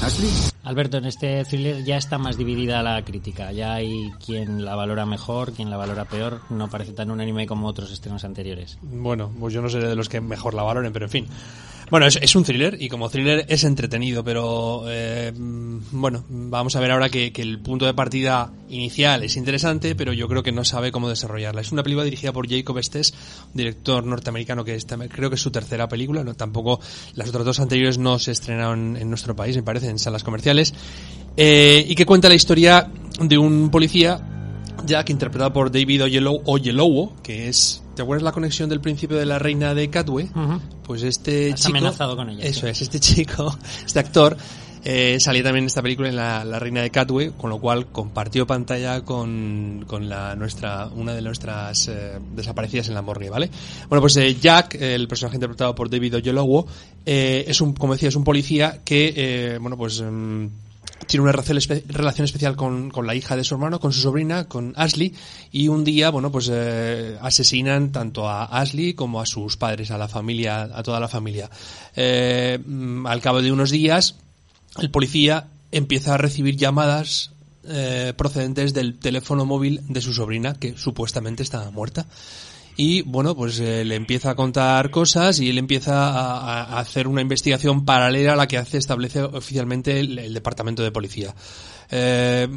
Ashley. Alberto, en este thriller ya está más dividida la crítica. Ya hay quien la valora mejor, quien la valora peor. No parece tan unánime como otros estrenos anteriores. Bueno, pues yo no sé de los que mejor la valoren, pero en fin. Bueno, es, un thriller y como thriller es entretenido, pero eh, bueno, vamos a ver ahora que, el punto de partida inicial es interesante, pero yo creo que no sabe cómo desarrollarla. Es una película dirigida por Jacob Estes, director norteamericano que creo que es su tercera película, no, tampoco las otras dos anteriores no se estrenaron en nuestro país, me parece, en salas comerciales, eh, y que cuenta la historia de un policía Jack, interpretado por David Oyelowo, que es ¿Te acuerdas la conexión del principio de la reina de Catway? Pues este chico. amenazado con ella. Eso es, este <laughs> chico, este actor, eh, salía también esta película en la, reina de Catway, con lo cual compartió pantalla con, con la nuestra, una de nuestras eh, desaparecidas en la morgue, ¿vale? Bueno, pues eh, Jack, el personaje interpretado por David Oyelowo, es un, como decía, es un policía que, bueno, pues. Mm, tiene una relación, especial con, con, la hija de su hermano, con su sobrina, con Ashley, y un día, bueno, pues eh, asesinan tanto a Ashley como a sus padres, a la familia, a toda la familia. Eh, mm, al cabo de unos días, el policía empieza a recibir llamadas eh, procedentes del teléfono móvil de su sobrina, que supuestamente estaba muerta y bueno, pues eh, le empieza a contar cosas y él empieza a, hacer una investigación paralela a la que hace establece oficialmente el, departamento de policía. Eh,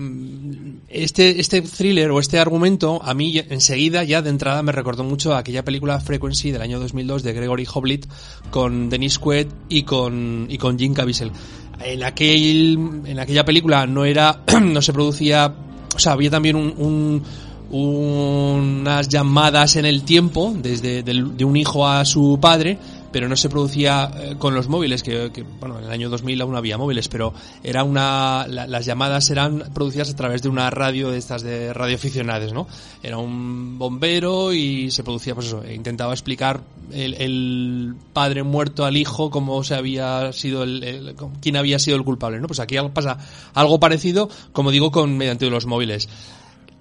este, este thriller o este argumento a mí enseguida ya de entrada me recordó mucho a aquella película Frequency del año 2002 de Gregory Hoblit con Dennis Quaid y con, y con Jim Caviezel. En, aquel, en aquella película no era, <clears throat> no se producía, o sea, había también un unas llamadas en el tiempo desde de un hijo a su padre pero no se producía eh, con los móviles que, bueno en el año 2000 aún había móviles pero era una las llamadas eran producidas a través de una radio de estas de radioaficionados no era un bombero y se producía pues eso intentaba explicar el, padre muerto al hijo cómo se había sido el, quién había sido el culpable no pues aquí pasa algo parecido como digo con mediante los móviles.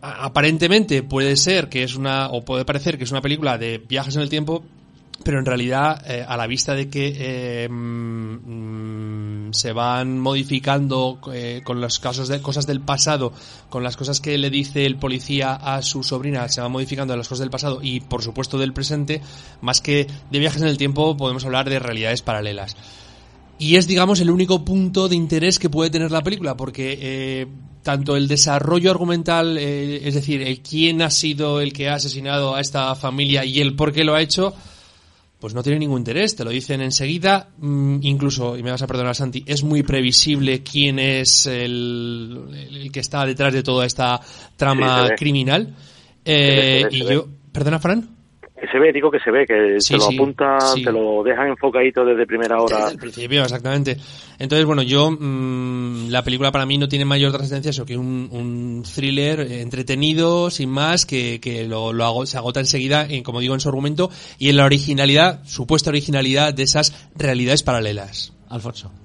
Aparentemente puede ser que es una, o puede parecer que es una película de viajes en el tiempo, pero en realidad, eh, a la vista de que eh, mm, se van modificando eh, con los casos de cosas del pasado, con las cosas que le dice el policía a su sobrina, se van modificando las cosas del pasado y, por supuesto, del presente, más que de viajes en el tiempo, podemos hablar de realidades paralelas. Y es, digamos, el único punto de interés que puede tener la película, porque eh, tanto el desarrollo argumental, eh, es decir, el quién ha sido el que ha asesinado a esta familia y el por qué lo ha hecho, pues no tiene ningún interés, te lo dicen enseguida, mm, incluso, y me vas a perdonar Santi, es muy previsible quién es el, que está detrás de toda esta trama criminal. Eh, y yo, perdona Fran se ve, digo que se ve, que se lo apunta, te lo dejan enfocadito desde primera hora. Desde el principio, exactamente. Entonces, bueno, yo, mm, la película para mí no tiene mayor trascendencia eso que un, un thriller entretenido, sin más, que, que lo, lo hago, se agota enseguida, en, como digo, en su argumento y en la originalidad, supuesta originalidad de esas realidades paralelas. Alfonso.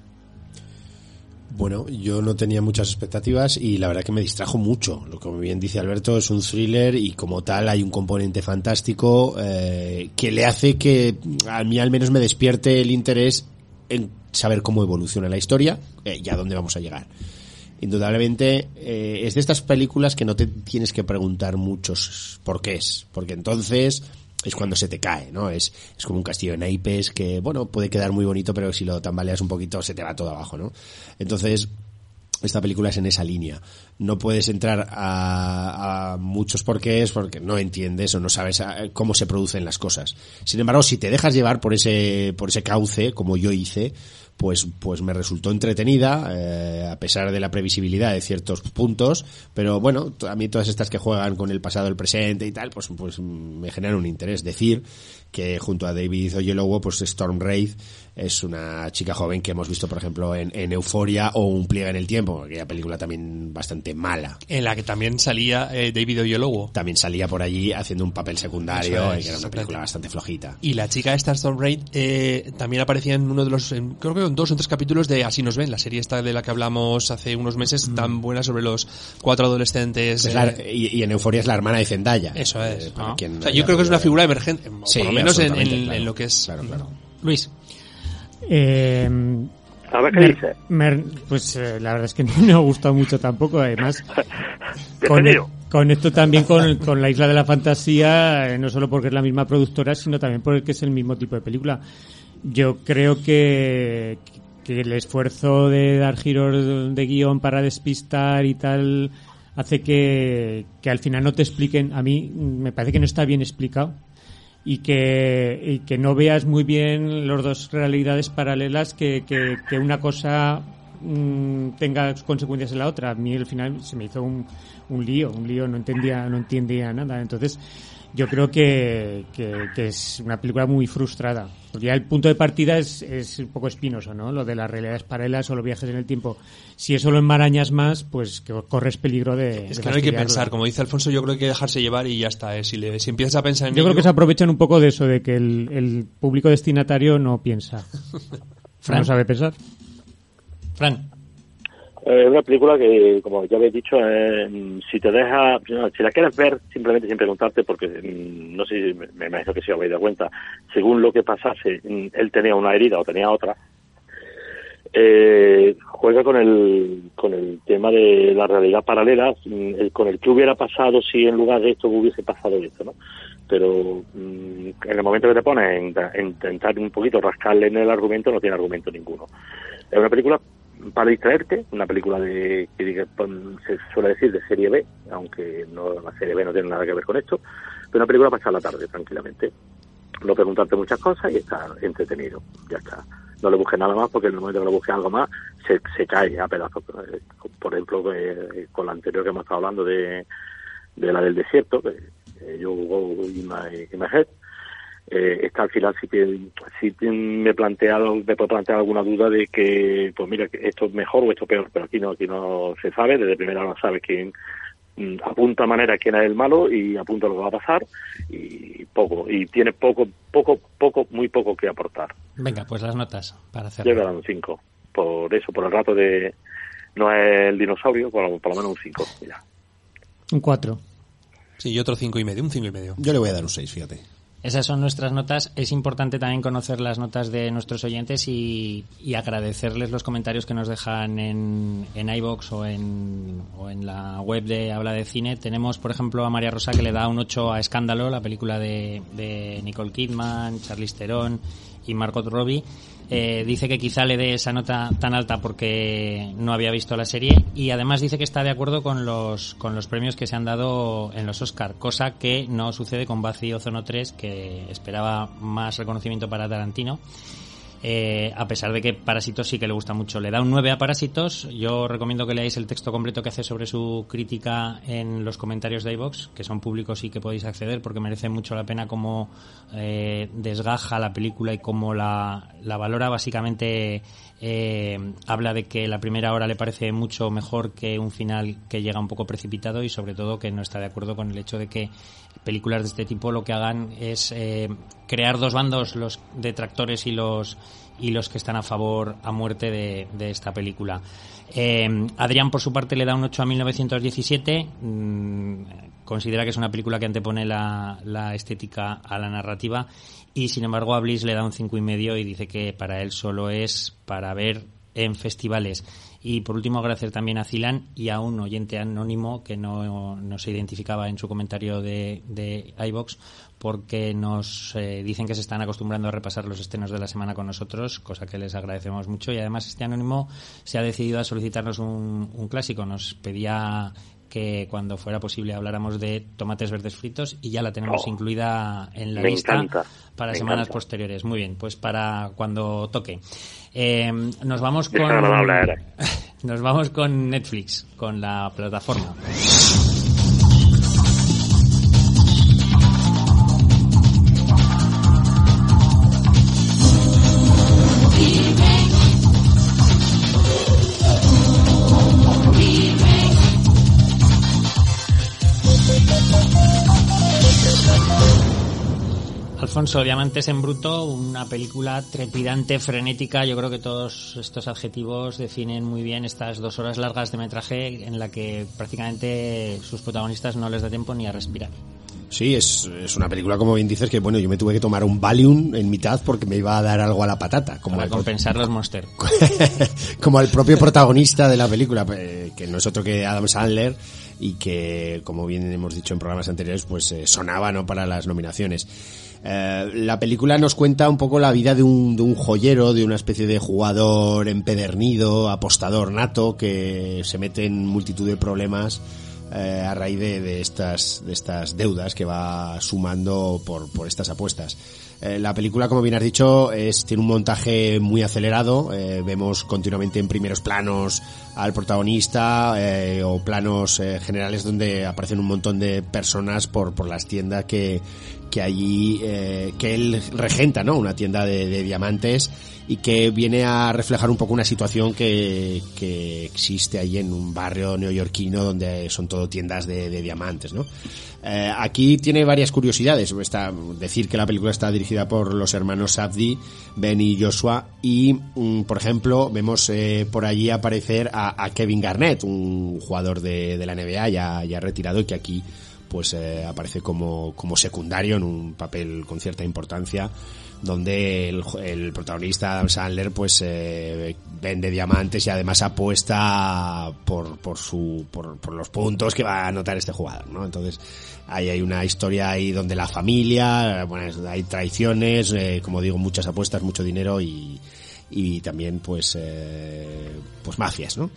Bueno, yo no tenía muchas expectativas y la verdad que me distrajo mucho. Lo que bien dice Alberto es un thriller y como tal hay un componente fantástico eh, que le hace que a mí al menos me despierte el interés en saber cómo evoluciona la historia eh, y a dónde vamos a llegar. Indudablemente eh, es de estas películas que no te tienes que preguntar muchos por qué es, porque entonces es cuando se te cae, ¿no? Es, es como un castillo de naipes que, bueno, puede quedar muy bonito, pero si lo tambaleas un poquito se te va todo abajo, ¿no? Entonces, esta película es en esa línea. no puedes entrar a, a muchos porqués porque no entiendes o no sabes a- cómo se producen las cosas. Sin embargo, si te dejas llevar por ese, por ese cauce, como yo hice, pues, pues me resultó entretenida, eh, a pesar de la previsibilidad de ciertos puntos, pero bueno, a mí todas estas que juegan con el pasado, el presente y tal, pues, pues me generan un interés. Decir que junto a David Oyelowo, pues Storm Wraith es una chica joven que hemos visto, por ejemplo, en, en Euforia o Un pliega en el tiempo, aquella película también bastante mala. En la que también salía eh, David Oyelowo. También salía por allí haciendo un papel secundario es, y que era una película bastante flojita. Y la chica esta Storm Raid eh, también aparecía en uno de los, en- creo que en dos o tres capítulos de Así nos ven, la serie esta de la que hablamos hace unos meses, tan buena sobre los cuatro adolescentes. Mm. La- eh, y, y en Euforia es la hermana de Zendaya. Eso es. Eh, para ¿no? quien O sea, no yo creo que es una figura emergente, Sí, por lo menos en, absolutamente, en- claro. en lo que es. Claro, claro. Luis. Eh, A ver qué Mer- dice. Mer- pues eh, la verdad es que <laughs> no me ha gustado mucho tampoco, además. <laughs> con, esto también con, con la Isla de la Fantasía, eh, no solo porque es la misma productora, sino también porque es el mismo tipo de película. Yo creo que, que el esfuerzo de dar giros de guion para despistar y tal hace que, que al final no te expliquen. A mí mm, me parece que no está bien explicado y que, y que no veas muy bien las dos realidades paralelas, que, que, que una cosa mm, tenga consecuencias en la otra. A mí al final se me hizo un, un lío, un lío, no entendía, no entendía nada. Entonces, yo creo que, que, que es una película muy frustrada. Ya el punto de partida es, es un poco espinoso, ¿no? Lo de las realidades paralelas o los viajes en el tiempo. Si eso lo enmarañas más, pues que corres peligro de. Es de que no hay que pensar, como dice Alfonso, yo creo que hay que dejarse llevar y ya está. eh. Si, le, si empiezas a pensar en Yo creo ello- que se aprovechan un poco de eso, de que el, el público destinatario no piensa. Fran. No sabe pensar. Fran. Es una película que, como ya habéis dicho, eh, si te deja, si la quieres ver, simplemente sin preguntarte, porque mm, no sé si me, imagino que si os habéis dado cuenta, según lo que pasase, mm, él tenía una herida o tenía otra, eh, juega con el, con el tema de la realidad paralela, mm, con el que hubiera pasado si en lugar de esto hubiese pasado esto, ¿no? Pero en el momento que te pones en, en intentar un poquito rascarle en el argumento, no tiene argumento ninguno. Es una película para distraerte, una película de que se suele decir de serie B, aunque no la serie B no tiene nada que ver con esto, pero una película para echar la tarde tranquilamente. No preguntarte muchas cosas y estar entretenido, ya está. No le busques nada más porque en el momento que le busques algo más se, se cae a pedazos. Eh, Por ejemplo, eh, con la anterior que hemos estado hablando de, de la del desierto, que eh, yo Go y My, My Head, eh, esta al final sí sí que me plantea me puede plantear alguna duda de que pues mira que esto es mejor o esto es peor pero aquí no aquí no se sabe desde primera no sabes quién mm, apunta a manera quién es el malo y apunta lo que va a pasar y poco y tiene poco poco poco muy poco que aportar Venga, pues las notas para hacer. yo dado un 5 por eso por el rato de no es el dinosaurio por, por lo menos un 5 ya Un 4. Sí, y otro cinco y medio, un cinco y medio. Yo le voy a dar un 6, fíjate. Esas son nuestras notas. Es importante también conocer las notas de nuestros oyentes y, agradecerles los comentarios que nos dejan en, en iBox o en, o en la web de Habla de Cine. Tenemos, por ejemplo, a María Rosa que le da un 8 a Escándalo, la película de, de Nicole Kidman, Charlize Theron y Margot Robbie. Eh, dice que quizá le dé esa nota tan alta porque no había visto la serie y además dice que está de acuerdo con los, con los premios que se han dado en los Oscar, cosa que no sucede con Vacío Ozono 3, que esperaba más reconocimiento para Tarantino. Eh, a pesar de que Parásitos sí que le gusta mucho. Le da un 9 a Parásitos. Yo recomiendo que leáis el texto completo que hace sobre su crítica en los comentarios de iVox, que son públicos y que podéis acceder porque merece mucho la pena cómo eh, desgaja la película y cómo la, la valora. Básicamente eh, habla de que la primera hora le parece mucho mejor que un final que llega un poco precipitado y sobre todo que no está de acuerdo con el hecho de que películas de este tipo lo que hagan es eh, crear dos bandos, los detractores y los y los que están a favor a muerte de, esta película. Eh, Adrián, por su parte, le da un 8 a 1917. Mm, considera que es una película que antepone la, la estética a la narrativa. Y sin embargo, a Bliss le da un cinco y medio y dice que para él solo es para ver en festivales. Y por último, agradecer también a Zilan y a un oyente anónimo que no, no se identificaba en su comentario de, de iBox porque nos eh, dicen que se están acostumbrando a repasar los estrenos de la semana con nosotros, cosa que les agradecemos mucho. Y además este anónimo se ha decidido a solicitarnos un, un clásico. Nos pedía que cuando fuera posible habláramos de tomates verdes fritos y ya la tenemos Oh, incluida en la lista encanta, para semanas encanta. posteriores. Muy bien, pues para cuando toque. Eh, nos vamos con <laughs> nos vamos con Netflix, con la plataforma. Alfonso, Diamantes en Bruto, una película trepidante, frenética. Yo creo que todos estos adjetivos definen muy bien estas dos horas largas de metraje en la que prácticamente sus protagonistas no les da tiempo ni a respirar. Sí, es, es una película, como bien dices, que bueno, yo me tuve que tomar un Valium en mitad porque me iba a dar algo a la patata. Como Para compensar los monster. <laughs> como al propio protagonista de la película, eh, que no es otro que Adam Sandler y que, como bien hemos dicho en programas anteriores, pues eh, sonaba no para las nominaciones. Eh, la película nos cuenta un poco la vida de un, de un joyero, de una especie de jugador empedernido, apostador nato, que se mete en multitud de problemas eh, a raíz de, estas, de estas deudas que va sumando por estas apuestas. Eh, la película, como bien has dicho, es, tiene un montaje muy acelerado. eh, vemos continuamente en primeros planos al protagonista eh, o planos generales donde aparecen un montón de personas por, por las tiendas que, que allí, que él regenta, ¿no? Una tienda de, de diamantes y que viene a reflejar un poco una situación que, que existe ahí en un barrio neoyorquino donde son todo tiendas de, de diamantes, ¿no? Eh, aquí tiene varias curiosidades. Está, decir que la película está dirigida por los hermanos Safdie, Ben y Joshua, y, mm, por ejemplo, vemos eh, por allí aparecer a, a Kevin Garnett, un jugador de, de la NBA ya, ya retirado y que aquí pues eh, aparece como, como secundario en un papel con cierta importancia donde el, el protagonista Adam Sandler pues eh, vende diamantes y además apuesta por, por su por, por los puntos que va a anotar este jugador ¿no? entonces ahí hay una historia ahí donde la familia bueno hay traiciones eh, como digo muchas apuestas mucho dinero y y también pues eh, pues mafias no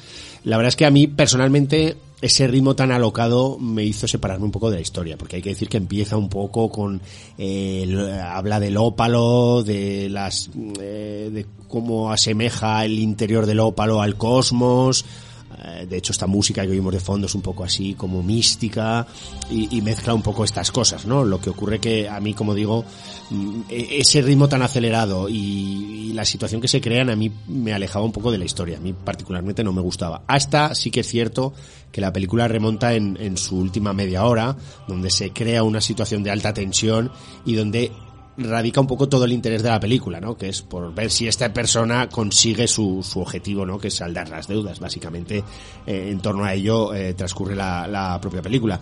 la verdad es que a mí personalmente ese ritmo tan alocado me hizo separarme un poco de la historia porque hay que decir que empieza un poco con eh, habla del ópalo de las eh, de cómo asemeja el interior del ópalo al cosmos de hecho, esta música que oímos de fondo es un poco así como mística y, mezcla un poco estas cosas, ¿no? Lo que ocurre que a mí, como digo, mm, e- ese ritmo tan acelerado y, y la situación que se crean a mí me alejaba un poco de la historia. A mí particularmente no me gustaba. Hasta sí que es cierto que la película remonta en, en su última media hora, donde se crea una situación de alta tensión y donde radica un poco todo el interés de la película, ¿no? Que es por ver si esta persona consigue su, objetivo, ¿no? Que es saldar las deudas. Básicamente, eh, en torno a ello eh, transcurre la, la propia película.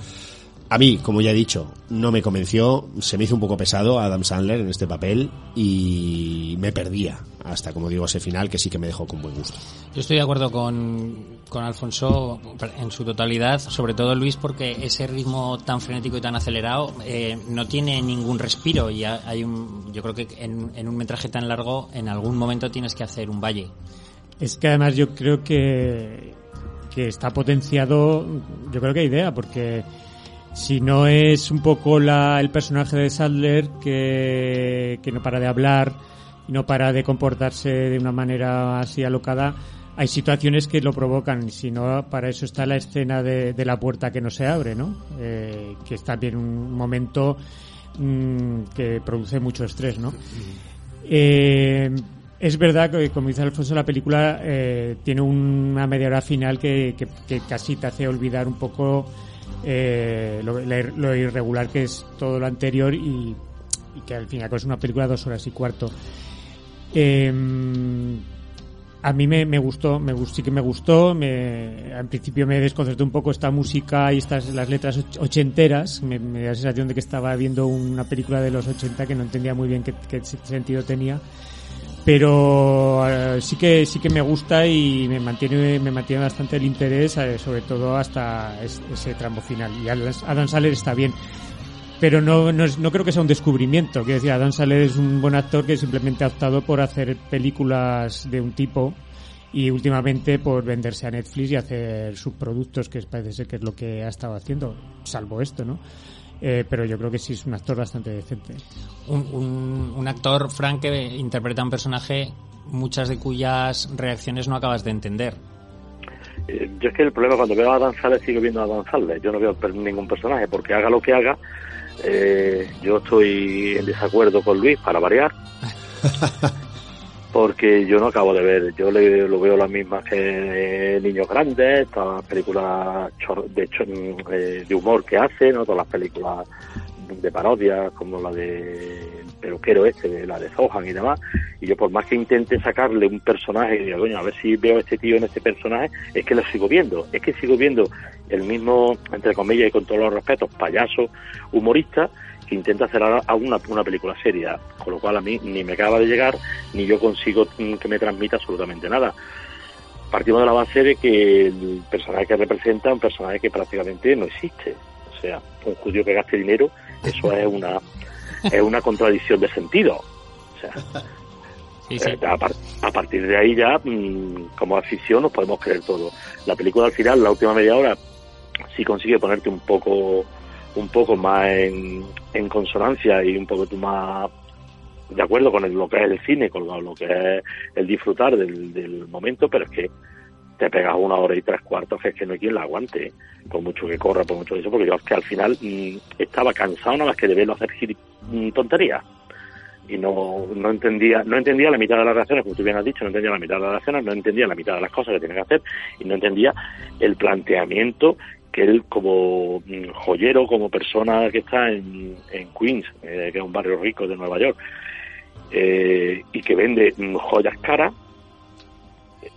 A mí, como ya he dicho, no me convenció, se me hizo un poco pesado Adam Sandler en este papel y me perdía hasta, como digo, ese final que sí que me dejó con buen gusto. Yo estoy de acuerdo con, con Alfonso en su totalidad, sobre todo Luis, porque ese ritmo tan frenético y tan acelerado eh, no tiene ningún respiro y ha- hay un, yo creo que en, en un metraje tan largo en algún momento tienes que hacer un valle. Es que además yo creo que, que está potenciado, yo creo que hay idea, porque si no es un poco la, el personaje de Sadler que, no para de hablar y no para de comportarse de una manera así alocada, hay situaciones que lo provocan, y si no, para eso está la escena de, la puerta que no se abre, ¿no? Eh, que es también un momento mm, que produce mucho estrés, ¿no? Eh, es verdad que, como dice Alfonso, la película eh, tiene una media hora final que- que casi te hace olvidar un poco eh, lo, la ir- lo irregular que es todo lo anterior y, que al final es una película de dos horas y cuarto. Eh, a mí me, gustó, me gustó, sí que me gustó. Me, al principio me desconcertó un poco esta música y estas las letras och- ochenteras. Me, me da la sensación de que estaba viendo una película de los 80 que no entendía muy bien qué sentido tenía. Pero eh, sí que sí que me gusta y me mantiene me mantiene bastante el interés eh, sobre todo hasta ese tramo final y Adam Sandler está bien pero no, no, no, creo que sea un descubrimiento. Quiero decir, Adam Sandler es un buen actor que simplemente ha optado por hacer películas de un tipo y últimamente por venderse a Netflix y hacer subproductos, que parece ser que es lo que ha estado haciendo, salvo esto, ¿no? Eh, pero yo creo que sí es un actor bastante decente. Un, un, actor, Frank, que interpreta un personaje, muchas de cuyas reacciones no acabas de entender. Eh, yo es que el problema cuando veo a Dan Sandler sigo viendo a Dan Sandler. Yo no veo ningún personaje porque haga lo que haga. Eh, yo estoy en desacuerdo con Luis para variar. <laughs> porque yo no acabo de ver, yo le, lo veo las mismas que Niños Grandes, todas las películas de, eh, de humor que hace, ¿no? todas las películas de parodia, como la de peluquero este, de la de Zohan y demás, y yo por más que intente sacarle un personaje y digo, coño, a ver si veo a este tío en este personaje, es que lo sigo viendo, es que sigo viendo el mismo, entre comillas y con todos los respetos, payaso humorista, intenta hacer ahora una, una película seria, con lo cual a mí ni me acaba de llegar, ni yo consigo que me transmita absolutamente nada. Partimos de la base de que el personaje que representa es un personaje que prácticamente no existe. O sea, un judío que gaste dinero, eso es una, es una contradicción de sentido. O sea, eh, A, partir de ahí ya, mm, como afición, nos podemos creer todo. La película al final, la última media hora, sí consigue ponerte un poco un poco más en, en consonancia y un poco más de acuerdo con lo que es el cine, con lo, que es el disfrutar del, del, momento, pero es que te pegas una hora y tres cuartos que es que no hay quien la aguante, por mucho que corra, por mucho que eso, porque yo es que al final mm, estaba cansado nada más que de verlo hacer mm, tonterías. Y no, no entendía no entendía la mitad de las reacciones, como tú bien has dicho, no entendía la mitad de las reacciones, no entendía la mitad de las cosas que tiene que hacer y no entendía el planteamiento que él como mm, joyero, como persona que está en, en Queens, eh, que es un barrio rico de Nueva York, eh, y que vende mm, joyas caras,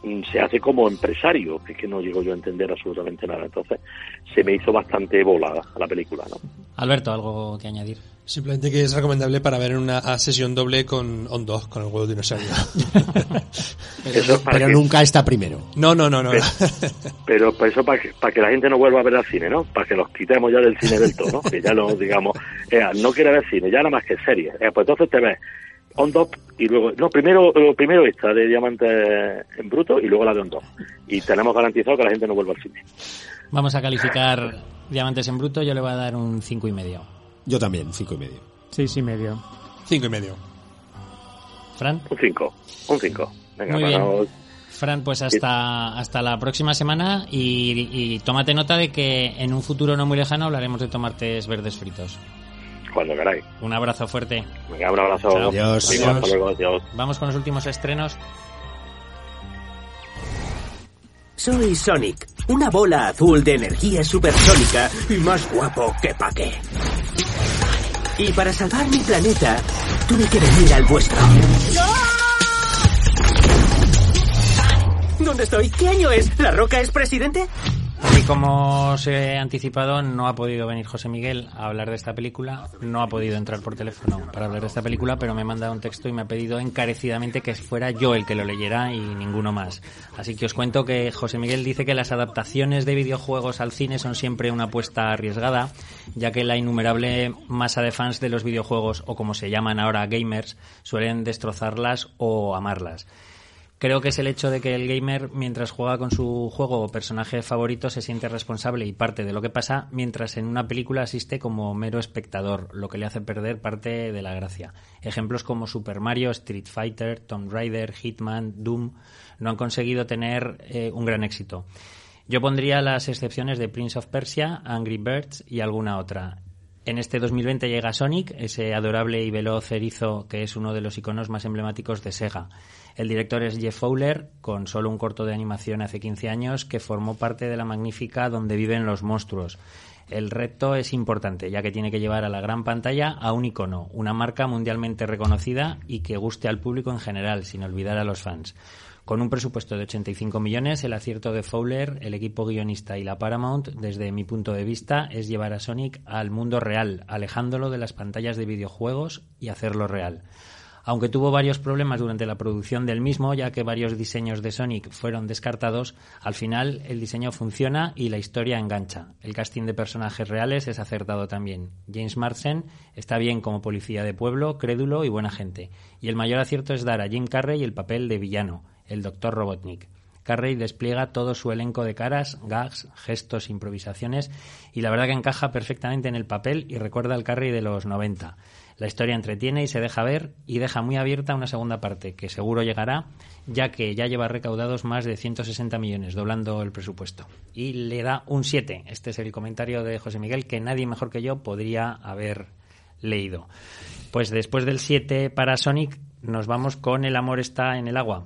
mm, se hace como empresario, que es que no llego yo a entender absolutamente nada. Entonces, se me hizo bastante volada la película, ¿no? Alberto, ¿algo que añadir? Simplemente que es recomendable para ver en una sesión doble con On 2, con el huevo dinosaurio. <laughs> pero, nunca está primero. No, no, no, no. Pero, <laughs> pero eso para que, para que la gente no vuelva a ver al cine, ¿no? Para que los quitemos ya del cine del todo, ¿no? Que ya lo, digamos, eh, no quiere ver cine, ya nada más que serie. Eh, pues entonces te ves On Top y luego, no, primero, primero esta de Diamantes en Bruto y luego la de On Top. Y tenemos garantizado que la gente no vuelva al cine. Vamos a calificar Diamantes en Bruto, yo le voy a dar un cinco y medio. Yo también, cinco y medio. Seis y medio. Cinco y medio. ¿Fran? Un cinco. Un cinco. Venga, Muy bien. Fran, pues hasta, hasta la próxima semana y, y, tómate nota de que en un futuro no muy lejano hablaremos de tomates verdes fritos. Cuando queráis. Un abrazo fuerte. Venga, un abrazo. Adiós. Adiós. Hasta luego. Adiós. Vamos con los últimos estrenos. Soy Sonic, una bola azul de energía supersónica y más guapo que pa' qué. Y para salvar mi planeta, tuve que venir al vuestro. ¿Dónde estoy? ¿Qué año es? ¿La Roca es presidente? Como os he anticipado, no ha podido venir José Miguel a hablar de esta película, no ha podido entrar por teléfono para hablar de esta película, pero me ha mandado un texto y me ha pedido encarecidamente que fuera yo el que lo leyera y ninguno más. Así que os cuento que José Miguel dice que las adaptaciones de videojuegos al cine son siempre una apuesta arriesgada, ya que la innumerable masa de fans de los videojuegos, o como se llaman ahora gamers, suelen destrozarlas o amarlas. Creo que es el hecho de que el gamer, mientras juega con su juego o personaje favorito, se siente responsable y parte de lo que pasa, mientras en una película asiste como mero espectador, lo que le hace perder parte de la gracia. Ejemplos como Super Mario, Street Fighter, Tomb Raider, Hitman, Doom no han conseguido tener eh, un gran éxito. Yo pondría las excepciones de Prince of Persia, Angry Birds y alguna otra. En este 2020 llega Sonic, ese adorable y veloz erizo que es uno de los iconos más emblemáticos de Sega. El director es Jeff Fowler, con solo un corto de animación hace 15 años, que formó parte de la magnífica Donde viven los monstruos. El reto es importante, ya que tiene que llevar a la gran pantalla a un icono, una marca mundialmente reconocida y que guste al público en general, sin olvidar a los fans. Con un presupuesto de 85 millones, el acierto de Fowler, el equipo guionista y la Paramount, desde mi punto de vista, es llevar a Sonic al mundo real, alejándolo de las pantallas de videojuegos y hacerlo real. Aunque tuvo varios problemas durante la producción del mismo, ya que varios diseños de Sonic fueron descartados, al final el diseño funciona y la historia engancha. El casting de personajes reales es acertado también. James Marsden está bien como policía de pueblo, crédulo y buena gente. Y el mayor acierto es dar a Jim Carrey el papel de villano, el Dr. Robotnik. Carrey despliega todo su elenco de caras, gags, gestos, improvisaciones y la verdad que encaja perfectamente en el papel y recuerda al Carrey de los 90. La historia entretiene y se deja ver y deja muy abierta una segunda parte que seguro llegará ya que ya lleva recaudados más de 160 millones, doblando el presupuesto. Y le da un 7. Este es el comentario de José Miguel que nadie mejor que yo podría haber leído. Pues después del 7 para Sonic nos vamos con El amor está en el agua.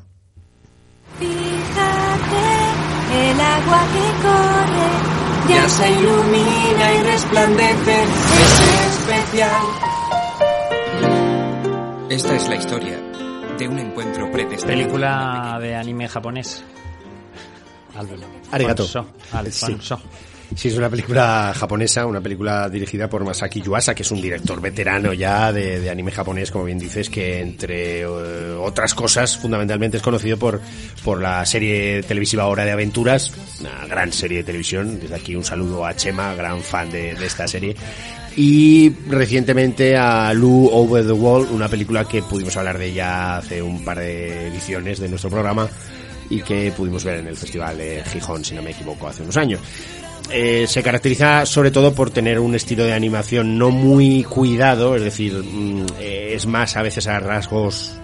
Fíjate, el agua que corre ya se ilumina y resplandece, es especial. Esta es la historia de un encuentro predestinado. Película de anime japonés. Arigato. Alfonso. Alfonso. Sí, es una película japonesa, una película dirigida por Masaki Yuasa, que es un director veterano ya de, de anime japonés, como bien dices, que entre eh, otras cosas, fundamentalmente es conocido por, por la serie televisiva Hora de Aventuras, una gran serie de televisión. Desde aquí un saludo a Chema, gran fan de, de esta serie. Y recientemente a Lou Over the Wall, una película que pudimos hablar de ella hace un par de ediciones de nuestro programa y que pudimos ver en el Festival de Gijón, si no me equivoco, hace unos años. Eh, se caracteriza sobre todo por tener un estilo de animación no muy cuidado, es decir, mm, eh, es más a veces a rasgos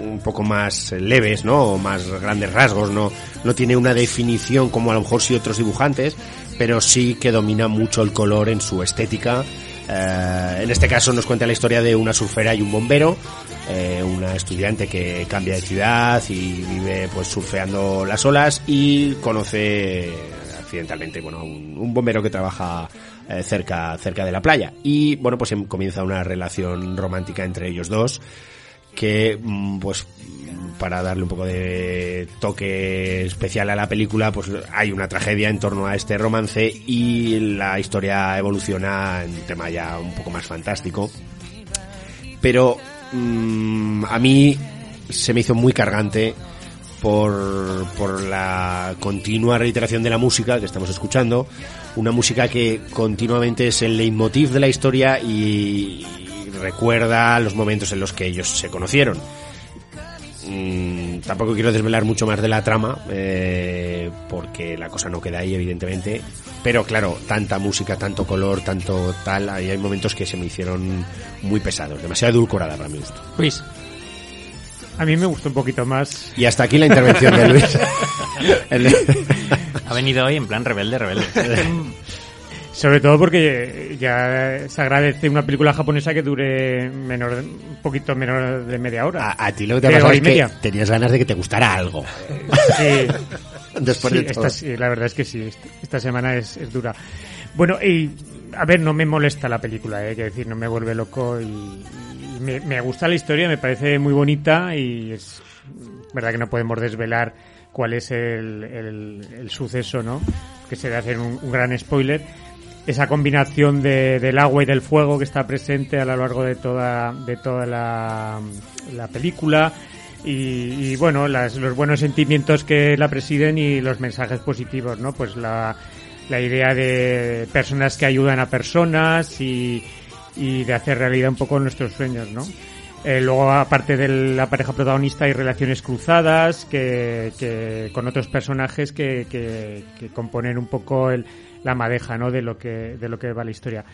un poco más leves, ¿no? O más grandes rasgos, no, no tiene una definición como a lo mejor sí otros dibujantes, pero sí que domina mucho el color en su estética. Eh, en este caso nos cuenta la historia de una surfera y un bombero, eh, una estudiante que cambia de ciudad y vive pues surfeando las olas y conoce accidentalmente bueno, un bombero que trabaja eh, cerca, cerca de la playa. Y bueno, pues em- comienza una relación romántica entre ellos dos que mm, pues para darle un poco de toque especial a la película, pues hay una tragedia en torno a este romance y la historia evoluciona en un tema ya un poco más fantástico. Pero mm, a mí se me hizo muy cargante por, por la continua reiteración de la música que estamos escuchando, una música que continuamente es el leitmotiv de la historia y, y recuerda los momentos en los que ellos se conocieron. Mm, tampoco quiero desvelar mucho más de la trama, eh, porque la cosa no queda ahí, evidentemente. Pero claro, tanta música, tanto color, tanto tal, ahí hay momentos que se me hicieron muy pesados, demasiado edulcorada para mi gusto. Luis. A mí me gustó un poquito más. Y hasta aquí la intervención de Luis. <laughs> Ha venido hoy en plan rebelde, rebelde. <laughs> Sobre todo porque ya se agradece una película japonesa que dure menor, un poquito menos de media hora. A, a ti lo que te De pasa hora es que tenías ganas de que te gustara algo. Sí. <laughs> Después Sí, de todo. esta sí, la verdad es que sí, esta, esta semana es, es dura. Bueno, y a ver, no me molesta la película, eh, que decir, no me vuelve loco y, y me, me gusta la historia, me parece muy bonita y es verdad que no podemos desvelar cuál es el, el- el suceso, ¿no? Que se debe hacer un, un gran spoiler. Esa combinación de- del agua y del fuego que está presente a lo largo de toda, de toda la, la película y, y, bueno, las- los buenos sentimientos que la presiden y los mensajes positivos, ¿no? Pues la, la idea de personas que ayudan a personas y, y de hacer realidad un poco nuestros sueños, ¿no? Eh, luego, aparte de la pareja protagonista, hay relaciones cruzadas que, que con otros personajes que, que, que componen un poco el, la madeja, ¿no? De lo que, de lo que va la historia.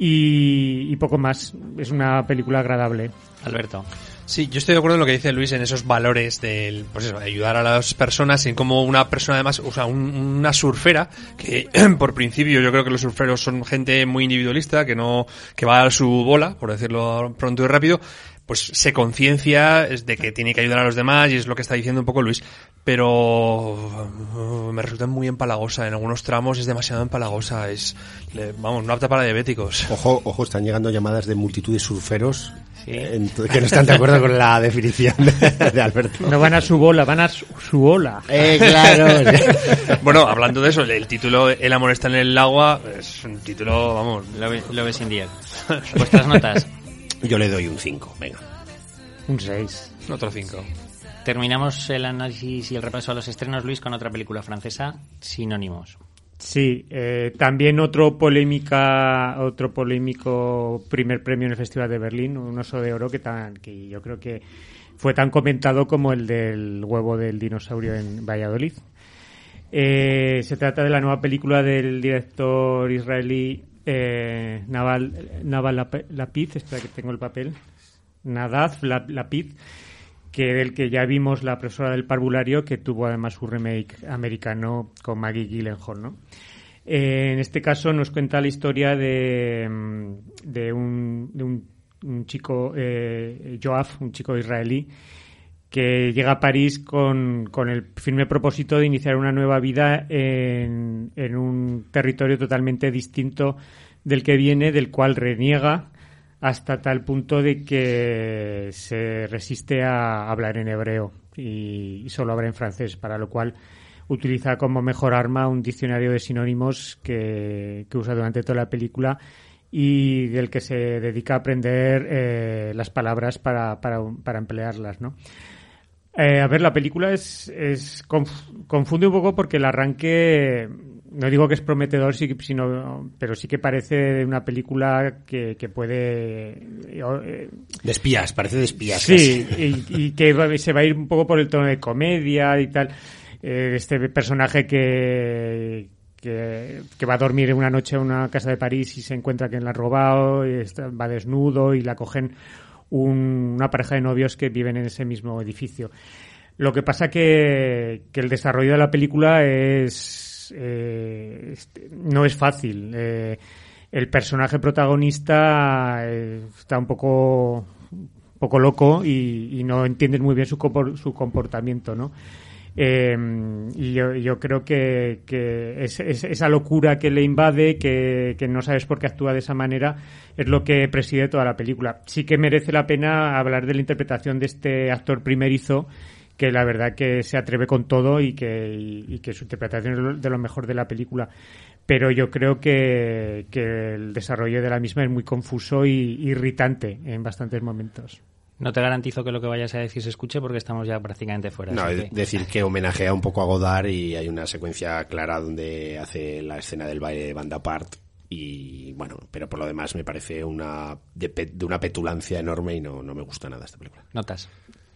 Y, y poco más. Es una película agradable. Alberto. Sí, yo estoy de acuerdo en lo que dice Luis en esos valores del, pues eso, de ayudar a las personas y en cómo una persona además, o sea, un- una surfera que <clears throat> por principio yo creo que los surferos son gente muy individualista que no, que va a su bola, por decirlo pronto y rápido, pues se conciencia de que tiene que ayudar a los demás y es lo que está diciendo un poco Luis. Pero uh, me resulta muy empalagosa. En algunos tramos es demasiado empalagosa. Es, vamos, no apta para diabéticos. Ojo, ojo, están llegando llamadas de multitud de surferos eh, que no están de acuerdo con la definición de, de Alberto. No van a su bola, van a su, su ola. Eh, claro. <laughs> bueno, hablando de eso, el título El amor está en el agua es un título, vamos. Lo, ve- lo ves in the air. ¿Vuestras notas? Yo le doy un 5, venga. Un 6. Otro 5. Terminamos el análisis y el repaso a los estrenos, Luis, con otra película francesa, Sinónimos. Sí, eh, también otro polémica, otro polémico primer premio en el Festival de Berlín, un oso de oro que, tan, que yo creo que fue tan comentado como el del huevo del dinosaurio en Valladolid. Eh, se trata de la nueva película del director israelí eh, Naval, Naval Lap- Lapid, espera que tengo el papel, Nadav Lap- Lapid, que del que ya vimos la profesora del parvulario, que tuvo además su remake americano con Maggie Gyllenhaal, ¿no? Eh, en este caso nos cuenta la historia de, mm, de un, de un, un chico, eh, Joaf, un chico israelí, que llega a París con, con el firme propósito de iniciar una nueva vida en, en un territorio totalmente distinto del que viene, del cual reniega hasta tal punto de que se resiste a hablar en hebreo y, solo habla en francés, para lo cual utiliza como mejor arma un diccionario de sinónimos que, que usa durante toda la película y del que se dedica a aprender eh, las palabras para, para, para emplearlas, ¿no? Eh, a ver, la película es, es conf- confunde un poco porque el arranque, no digo que es prometedor, sino, pero sí que parece una película que, que puede... eh, De espías, parece de espías. Sí, y, y que se va a ir un poco por el tono de comedia y tal. Eh, este personaje que, que, que va a dormir una noche en una casa de París y se encuentra que la han robado, y está- va desnudo y la cogen un- una pareja de novios que viven en ese mismo edificio. Lo que pasa que, que el desarrollo de la película es eh, no es fácil. Eh, el personaje protagonista eh, está un poco poco loco y, no entiendes muy bien su, su comportamiento, ¿no? Eh, y yo, creo que, que es- es- esa locura que le invade, que, no sabes por qué actúa de esa manera, es lo que preside toda la película. Sí que merece la pena hablar de la interpretación de este actor primerizo, que la verdad que se atreve con todo y que, su interpretación es de lo mejor de la película. Pero yo creo que, que el desarrollo de la misma es muy confuso y irritante en bastantes momentos. No te garantizo que lo que vayas a decir se escuche porque estamos ya prácticamente fuera. No, es que- decir que homenajea un poco a Godard y hay una secuencia clara donde hace la escena del baile de banda part y bueno, pero por lo demás me parece una de, pe- de una petulancia enorme y no, no me gusta nada esta película. Notas.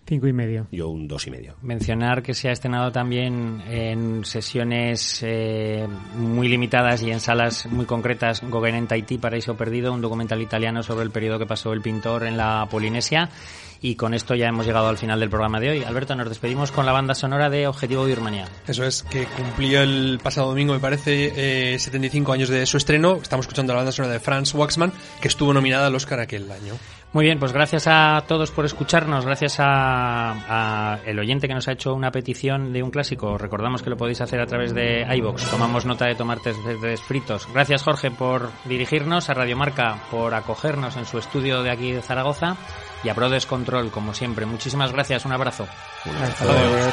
Cinco y medio. Yo un dos y medio. Mencionar que se ha estrenado también en sesiones eh, muy limitadas y en salas muy concretas Gauguin en Tahití, Paraíso Perdido, un documental italiano sobre el periodo que pasó el pintor en la Polinesia. Y con esto ya hemos llegado al final del programa de hoy. Alberto, nos despedimos con la banda sonora de Objetivo Birmania. Eso es, que cumplió el pasado domingo, me parece, eh, 75 años de su estreno. Estamos escuchando la banda sonora de Franz Waxman, que estuvo nominada al Oscar aquel año. Muy bien, pues gracias a todos por escucharnos, gracias a, a el oyente que nos ha hecho una petición de un clásico. Recordamos que lo podéis hacer a través de iBox. Tomamos nota de tomates fritos. Gracias Jorge por dirigirnos, a Radiomarca por acogernos en su estudio de aquí de Zaragoza y a Brothers Control como siempre. Muchísimas gracias, un abrazo. Hasta luego.